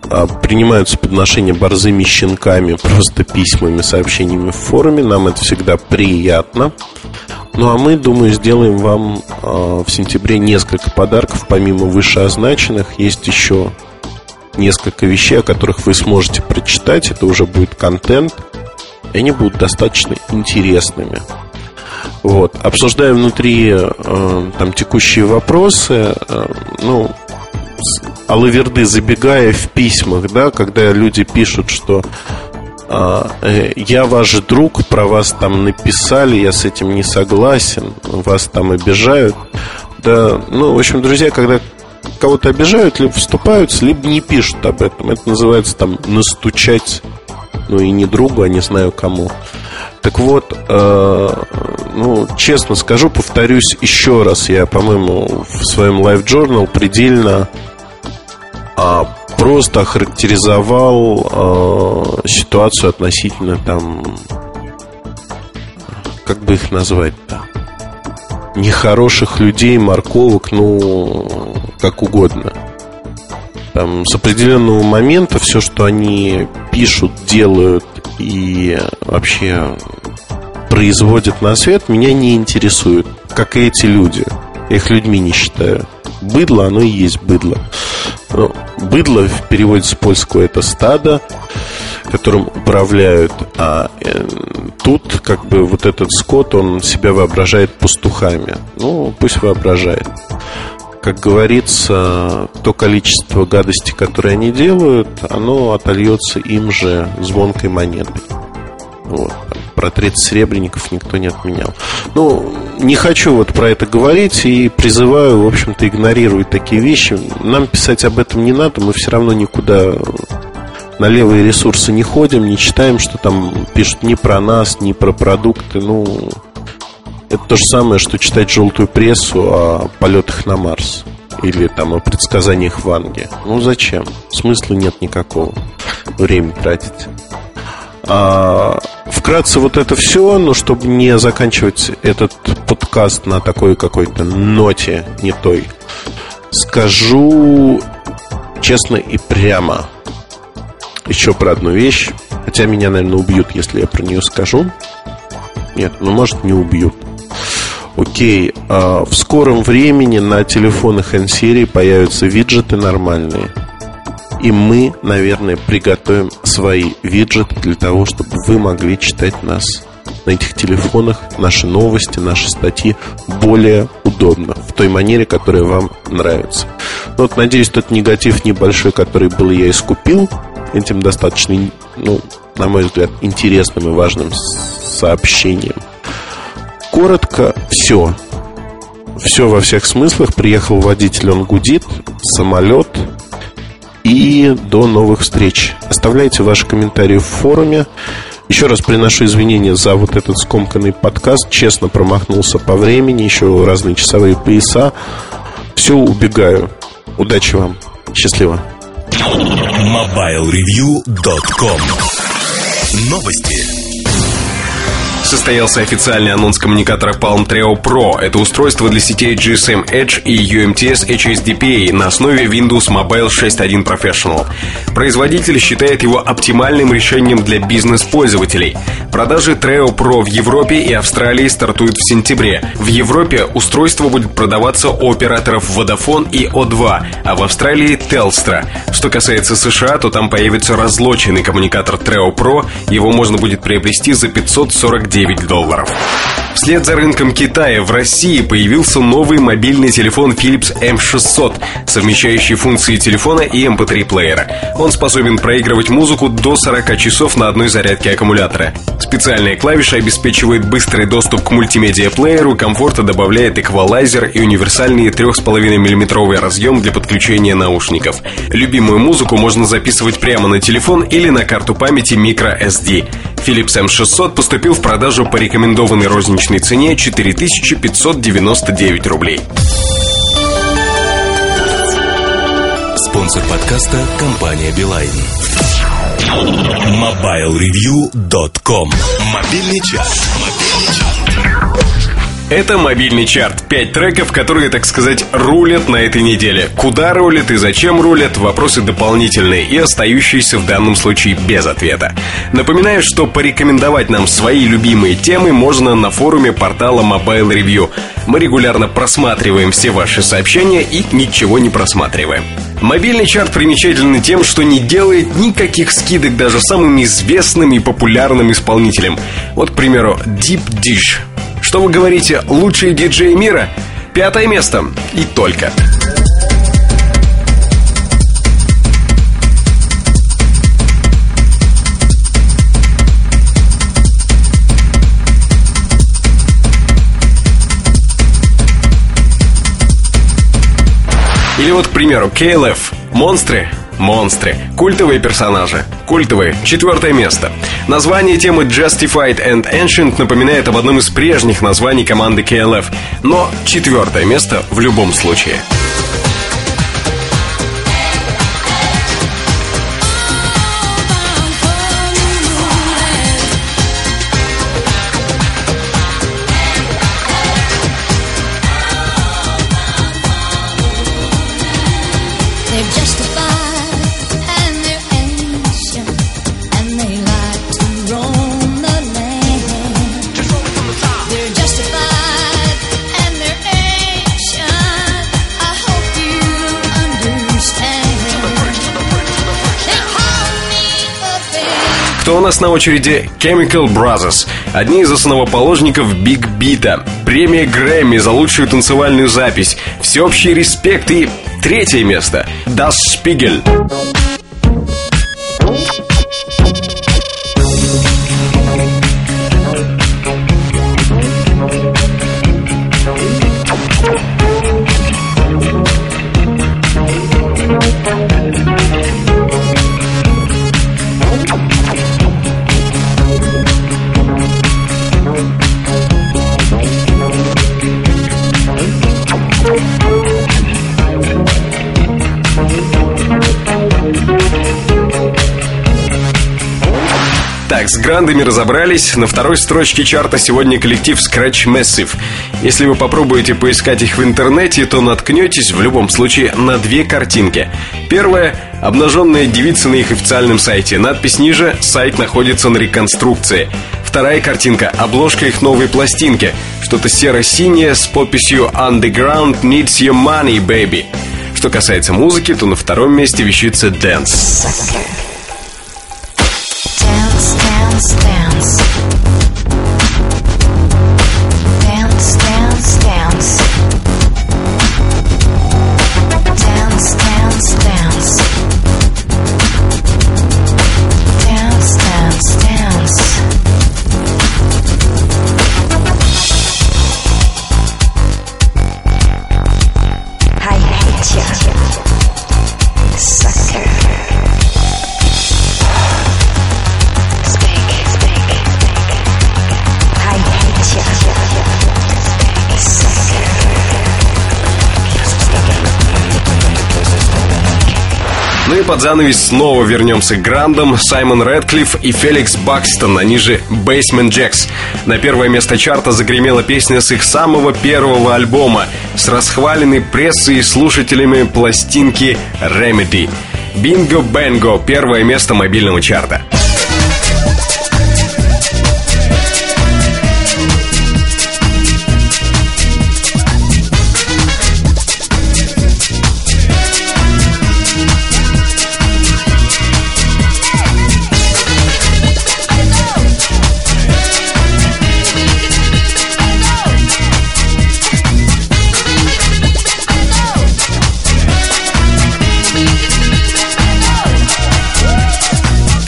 А, принимаются подношения борзыми щенками, просто письмами, сообщениями в форуме. Нам это всегда приятно. Ну а мы, думаю, сделаем вам э, в сентябре несколько подарков, помимо вышеозначенных. Есть еще несколько вещей, о которых вы сможете прочитать. Это уже будет контент, и они будут достаточно интересными. Вот. Обсуждая внутри э, там текущие вопросы, э, ну, Алаверды забегая в письмах, да, когда люди пишут, что а, э, я ваш друг, про вас там написали, я с этим не согласен, вас там обижают. Да, ну, в общем, друзья, когда кого-то обижают, либо вступаются, либо не пишут об этом. Это называется там настучать, ну и не другу, а не знаю кому. Так вот, э, ну, честно скажу, повторюсь еще раз, я, по-моему, в своем Live Journal предельно а, просто охарактеризовал э, ситуацию относительно там, как бы их назвать-то, нехороших людей, морковок, ну, как угодно. Там, с определенного момента все, что они пишут, делают и вообще производят на свет, меня не интересует, как и эти люди. Я их людьми не считаю. Быдло, оно и есть быдло. Но быдло в переводе с польского это стадо, которым управляют, а э, тут как бы вот этот скот, он себя воображает пастухами. Ну, пусть воображает. Как говорится, то количество гадости, которые они делают, оно отольется им же звонкой монетой. Вот. Про 30 серебряников никто не отменял. Ну, не хочу вот про это говорить и призываю, в общем-то, игнорировать такие вещи. Нам писать об этом не надо, мы все равно никуда на левые ресурсы не ходим, не читаем, что там пишут ни про нас, ни про продукты. Ну, это то же самое, что читать желтую прессу о полетах на Марс или там о предсказаниях Ванги. Ну зачем? Смысла нет никакого. Время тратить. А, вкратце вот это все, но чтобы не заканчивать этот подкаст на такой какой-то ноте не той, скажу честно и прямо еще про одну вещь. Хотя меня, наверное, убьют, если я про нее скажу. Нет, ну может не убьют. Окей, а в скором времени на телефонах N-серии появятся виджеты нормальные – и мы, наверное, приготовим свои виджеты для того, чтобы вы могли читать нас на этих телефонах, наши новости, наши статьи более удобно, в той манере, которая вам нравится. Ну, вот, надеюсь, тот негатив небольшой, который был, я искупил этим достаточно, ну, на мой взгляд, интересным и важным сообщением. Коротко, все. Все во всех смыслах. Приехал водитель, он гудит, самолет, и до новых встреч. Оставляйте ваши комментарии в форуме. Еще раз приношу извинения за вот этот скомканный подкаст. Честно промахнулся по времени, еще разные часовые пояса. Все, убегаю. Удачи вам. Счастливо. MobileReview.com Новости состоялся официальный анонс коммуникатора Palm Treo Pro. Это устройство для сетей GSM Edge и UMTS HSDPA на основе Windows Mobile 6.1 Professional. Производитель считает его оптимальным решением для бизнес-пользователей. Продажи Treo Pro в Европе и Австралии стартуют в сентябре. В Европе устройство будет продаваться у операторов Vodafone и O2, а в Австралии Telstra. Что касается США, то там появится разлоченный коммуникатор Treo Pro. Его можно будет приобрести за 549 9 долларов. Вслед за рынком Китая в России появился новый мобильный телефон Philips M600, совмещающий функции телефона и MP3-плеера. Эм Он способен проигрывать музыку до 40 часов на одной зарядке аккумулятора. Специальная клавиша обеспечивает быстрый доступ к мультимедиа-плееру, комфорта добавляет эквалайзер и универсальный 3,5 мм разъем для подключения наушников. Любимую музыку можно записывать прямо на телефон или на карту памяти microSD. Philips M600 поступил в продажу по рекомендованной розничной цене 4599 рублей. Спонсор подкаста – компания «Билайн». MobileReview.com Мобильный час. Мобильный час. Это мобильный чарт. Пять треков, которые, так сказать, рулят на этой неделе. Куда рулят и зачем рулят – вопросы дополнительные и остающиеся в данном случае без ответа. Напоминаю, что порекомендовать нам свои любимые темы можно на форуме портала Mobile Review. Мы регулярно просматриваем все ваши сообщения и ничего не просматриваем. Мобильный чарт примечателен тем, что не делает никаких скидок даже самым известным и популярным исполнителям. Вот, к примеру, Deep Dish – что вы говорите, лучшие диджеи мира? Пятое место. И только. Или вот, к примеру, KLF. Монстры Монстры. Культовые персонажи. Культовые. Четвертое место. Название темы Justified and Ancient напоминает об одном из прежних названий команды KLF. Но четвертое место в любом случае. Нас на очереди? Chemical Brothers, одни из основоположников Биг Бита. Премия Грэмми за лучшую танцевальную запись, всеобщий респект и третье место. Das Spiegel. Грандами разобрались. На второй строчке чарта сегодня коллектив Scratch Massive. Если вы попробуете поискать их в интернете, то наткнетесь в любом случае на две картинки. Первая – обнаженная девица на их официальном сайте. Надпись ниже – сайт находится на реконструкции. Вторая картинка – обложка их новой пластинки. Что-то серо-синее с подписью «Underground needs your money, baby». Что касается музыки, то на втором месте вещится «Dance». Под занавес снова вернемся к грандам Саймон Рэдклифф и Феликс Бакстон, они же Basement Jacks. На первое место чарта загремела песня с их самого первого альбома с расхваленной прессой и слушателями пластинки Remedy. Бинго Бенго, первое место мобильного чарта.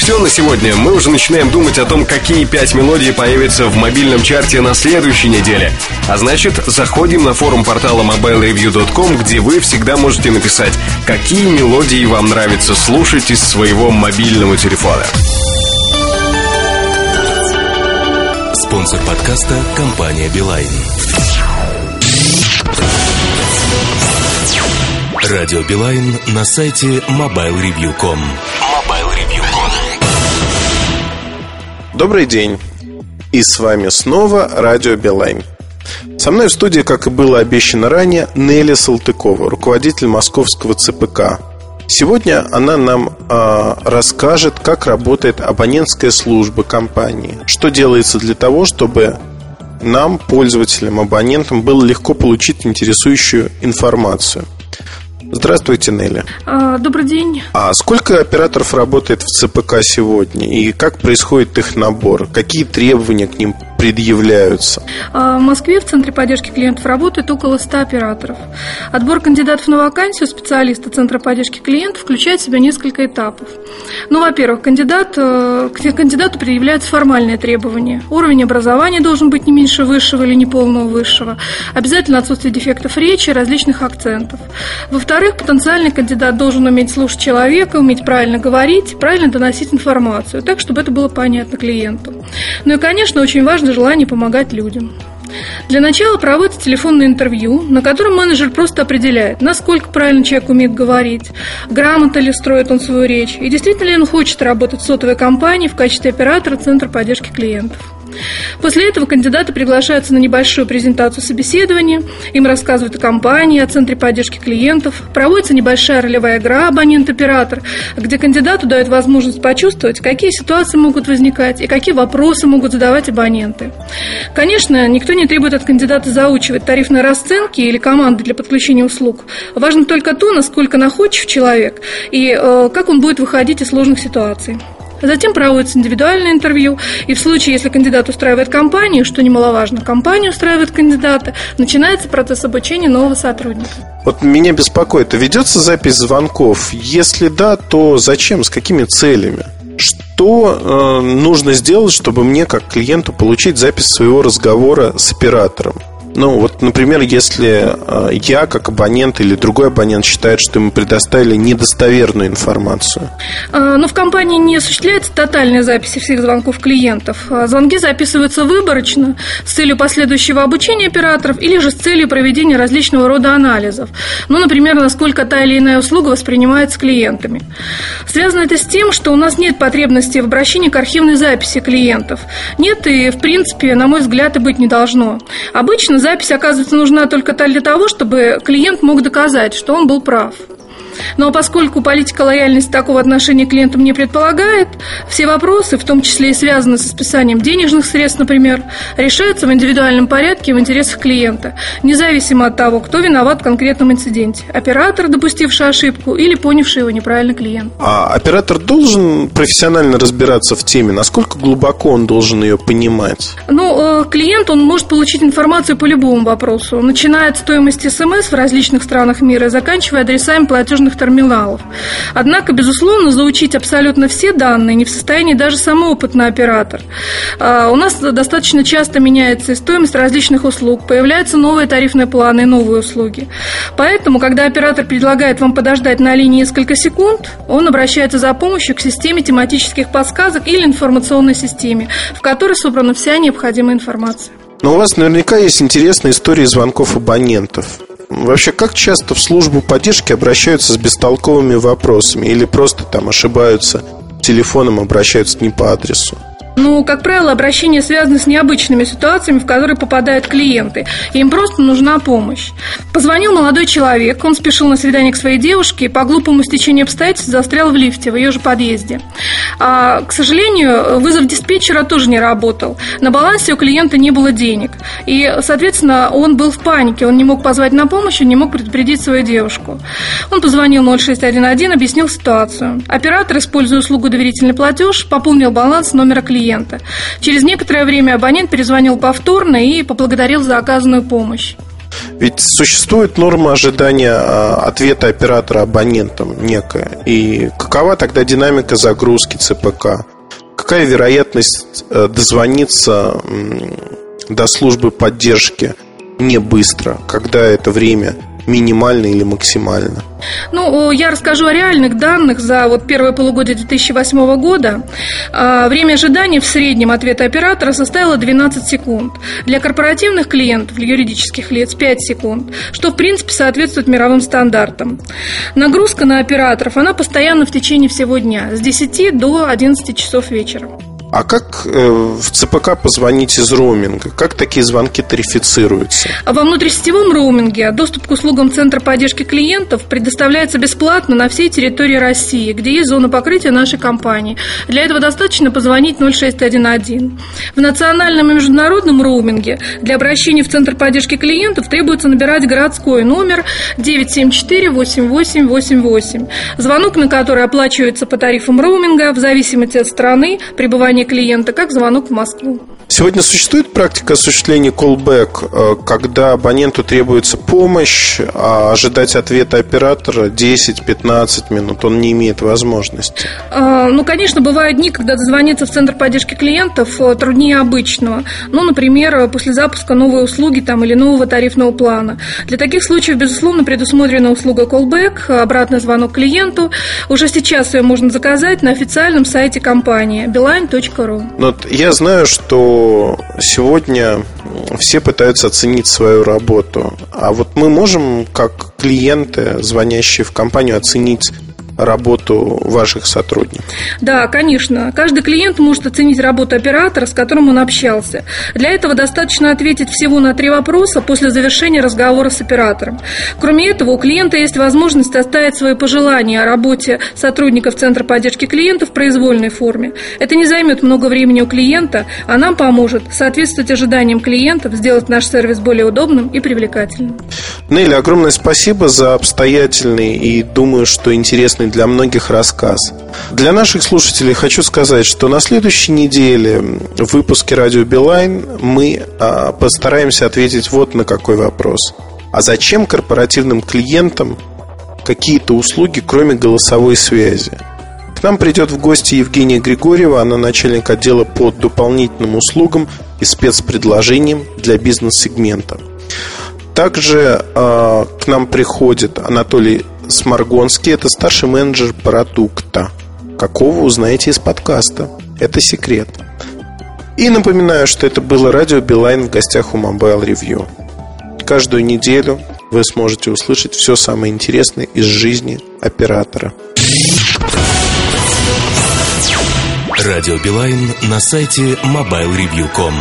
Все на сегодня. Мы уже начинаем думать о том, какие пять мелодий появятся в мобильном чарте на следующей неделе. А значит, заходим на форум портала mobilereview.com, где вы всегда можете написать, какие мелодии вам нравится слушать из своего мобильного телефона. Спонсор подкаста – компания «Билайн». Радио Билайн на сайте mobilereview.com. Добрый день. И с вами снова Радио Билайн. Со мной в студии, как и было обещано ранее, Нелли Салтыкова, руководитель московского ЦПК. Сегодня она нам э, расскажет, как работает абонентская служба компании, что делается для того, чтобы нам, пользователям, абонентам, было легко получить интересующую информацию. Здравствуйте, Нелли. А, добрый день. А сколько операторов работает в ЦПК сегодня? И как происходит их набор? Какие требования к ним предъявляются? А, в Москве в Центре поддержки клиентов работает около 100 операторов. Отбор кандидатов на вакансию специалиста Центра поддержки клиентов включает в себя несколько этапов. Ну, во-первых, кандидат, э, к кандидату предъявляются формальные требования. Уровень образования должен быть не меньше высшего или неполного высшего. Обязательно отсутствие дефектов речи, различных акцентов. Во-вторых, потенциальный кандидат должен уметь слушать человека, уметь правильно говорить, правильно доносить информацию, так, чтобы это было понятно клиенту. Ну и, конечно, очень важно важно желание помогать людям. Для начала проводится телефонное интервью, на котором менеджер просто определяет, насколько правильно человек умеет говорить, грамотно ли строит он свою речь, и действительно ли он хочет работать в сотовой компании в качестве оператора Центра поддержки клиентов. После этого кандидаты приглашаются на небольшую презентацию собеседования, им рассказывают о компании, о центре поддержки клиентов, проводится небольшая ролевая игра «Абонент-оператор», где кандидату дают возможность почувствовать, какие ситуации могут возникать и какие вопросы могут задавать абоненты. Конечно, никто не требует от кандидата заучивать тарифные расценки или команды для подключения услуг. Важно только то, насколько находчив человек и э, как он будет выходить из сложных ситуаций. Затем проводится индивидуальное интервью, и в случае, если кандидат устраивает компанию, что немаловажно, компания устраивает кандидата, начинается процесс обучения нового сотрудника. Вот меня беспокоит, ведется запись звонков? Если да, то зачем, с какими целями? Что э, нужно сделать, чтобы мне, как клиенту, получить запись своего разговора с оператором? Ну, вот, например, если э, я, как абонент или другой абонент считает, что ему предоставили недостоверную информацию. А, ну, в компании не осуществляется тотальная запись всех звонков клиентов. А, звонки записываются выборочно с целью последующего обучения операторов или же с целью проведения различного рода анализов. Ну, например, насколько та или иная услуга воспринимается клиентами. Связано это с тем, что у нас нет потребности в обращении к архивной записи клиентов. Нет и, в принципе, на мой взгляд, и быть не должно. Обычно запись, оказывается, нужна только для того, чтобы клиент мог доказать, что он был прав. Но поскольку политика лояльности такого отношения к клиентам не предполагает, все вопросы, в том числе и связанные со списанием денежных средств, например, решаются в индивидуальном порядке в интересах клиента, независимо от того, кто виноват в конкретном инциденте. Оператор, допустивший ошибку, или понявший его неправильно клиент. А оператор должен профессионально разбираться в теме? Насколько глубоко он должен ее понимать? Ну, э, клиент, он может получить информацию по любому вопросу, начиная от стоимости СМС в различных странах мира, заканчивая адресами платежных платежных терминалов. Однако, безусловно, заучить абсолютно все данные не в состоянии даже самый опытный оператор. А, у нас достаточно часто меняется и стоимость различных услуг, появляются новые тарифные планы и новые услуги. Поэтому, когда оператор предлагает вам подождать на линии несколько секунд, он обращается за помощью к системе тематических подсказок или информационной системе, в которой собрана вся необходимая информация. Но у вас наверняка есть интересные истории звонков абонентов. Вообще, как часто в службу поддержки обращаются с бестолковыми вопросами или просто там ошибаются телефоном, обращаются не по адресу? Ну, как правило, обращения связаны с необычными ситуациями, в которые попадают клиенты. Им просто нужна помощь. Позвонил молодой человек, он спешил на свидание к своей девушке и по глупому стечению обстоятельств застрял в лифте в ее же подъезде. А, к сожалению, вызов диспетчера тоже не работал. На балансе у клиента не было денег. И, соответственно, он был в панике. Он не мог позвать на помощь, он не мог предупредить свою девушку. Он позвонил 0611, объяснил ситуацию. Оператор, используя услугу доверительный платеж, пополнил баланс номера клиента клиента. Через некоторое время абонент перезвонил повторно и поблагодарил за оказанную помощь. Ведь существует норма ожидания а, ответа оператора абонентам некая. И какова тогда динамика загрузки ЦПК? Какая вероятность э, дозвониться до службы поддержки не быстро, когда это время минимально или максимально? Ну, я расскажу о реальных данных за вот первое полугодие 2008 года. А, время ожидания в среднем ответа оператора составило 12 секунд. Для корпоративных клиентов, для юридических лиц 5 секунд, что в принципе соответствует мировым стандартам. Нагрузка на операторов, она постоянно в течение всего дня, с 10 до 11 часов вечера. А как э, в ЦПК позвонить из роуминга? Как такие звонки тарифицируются? Во внутрисетевом роуминге доступ к услугам Центра поддержки клиентов предоставляется бесплатно на всей территории России, где есть зона покрытия нашей компании. Для этого достаточно позвонить 0611. В национальном и международном роуминге для обращения в Центр поддержки клиентов требуется набирать городской номер 974-8888, звонок на который оплачивается по тарифам роуминга в зависимости от страны пребывания ожидание клиента, как звонок в Москву. Сегодня существует практика осуществления э, когда абоненту требуется помощь, а ожидать ответа оператора 10-15 минут он не имеет возможности? А, ну, конечно, бывают дни, когда дозвониться в центр поддержки клиентов э, труднее обычного. Ну, например, после запуска новой услуги там, или нового тарифного плана. Для таких случаев, безусловно, предусмотрена услуга callback, обратный звонок клиенту. Уже сейчас ее можно заказать на официальном сайте компании beeline.ru. Но я знаю, что сегодня все пытаются оценить свою работу. А вот мы можем, как клиенты, звонящие в компанию, оценить работу ваших сотрудников? Да, конечно. Каждый клиент может оценить работу оператора, с которым он общался. Для этого достаточно ответить всего на три вопроса после завершения разговора с оператором. Кроме этого, у клиента есть возможность оставить свои пожелания о работе сотрудников Центра поддержки клиентов в произвольной форме. Это не займет много времени у клиента, а нам поможет соответствовать ожиданиям клиентов, сделать наш сервис более удобным и привлекательным. Нелли, огромное спасибо за обстоятельный и, думаю, что интересный интересный для многих рассказ. Для наших слушателей хочу сказать, что на следующей неделе в выпуске «Радио Билайн» мы а, постараемся ответить вот на какой вопрос. А зачем корпоративным клиентам какие-то услуги, кроме голосовой связи? К нам придет в гости Евгения Григорьева, она начальник отдела по дополнительным услугам и спецпредложениям для бизнес-сегмента. Также э, к нам приходит Анатолий Сморгонский – это старший менеджер продукта. Какого узнаете из подкаста. Это секрет. И напоминаю, что это было радио Билайн в гостях у Mobile Review. Каждую неделю вы сможете услышать все самое интересное из жизни оператора. Радио Билайн на сайте mobilereview.com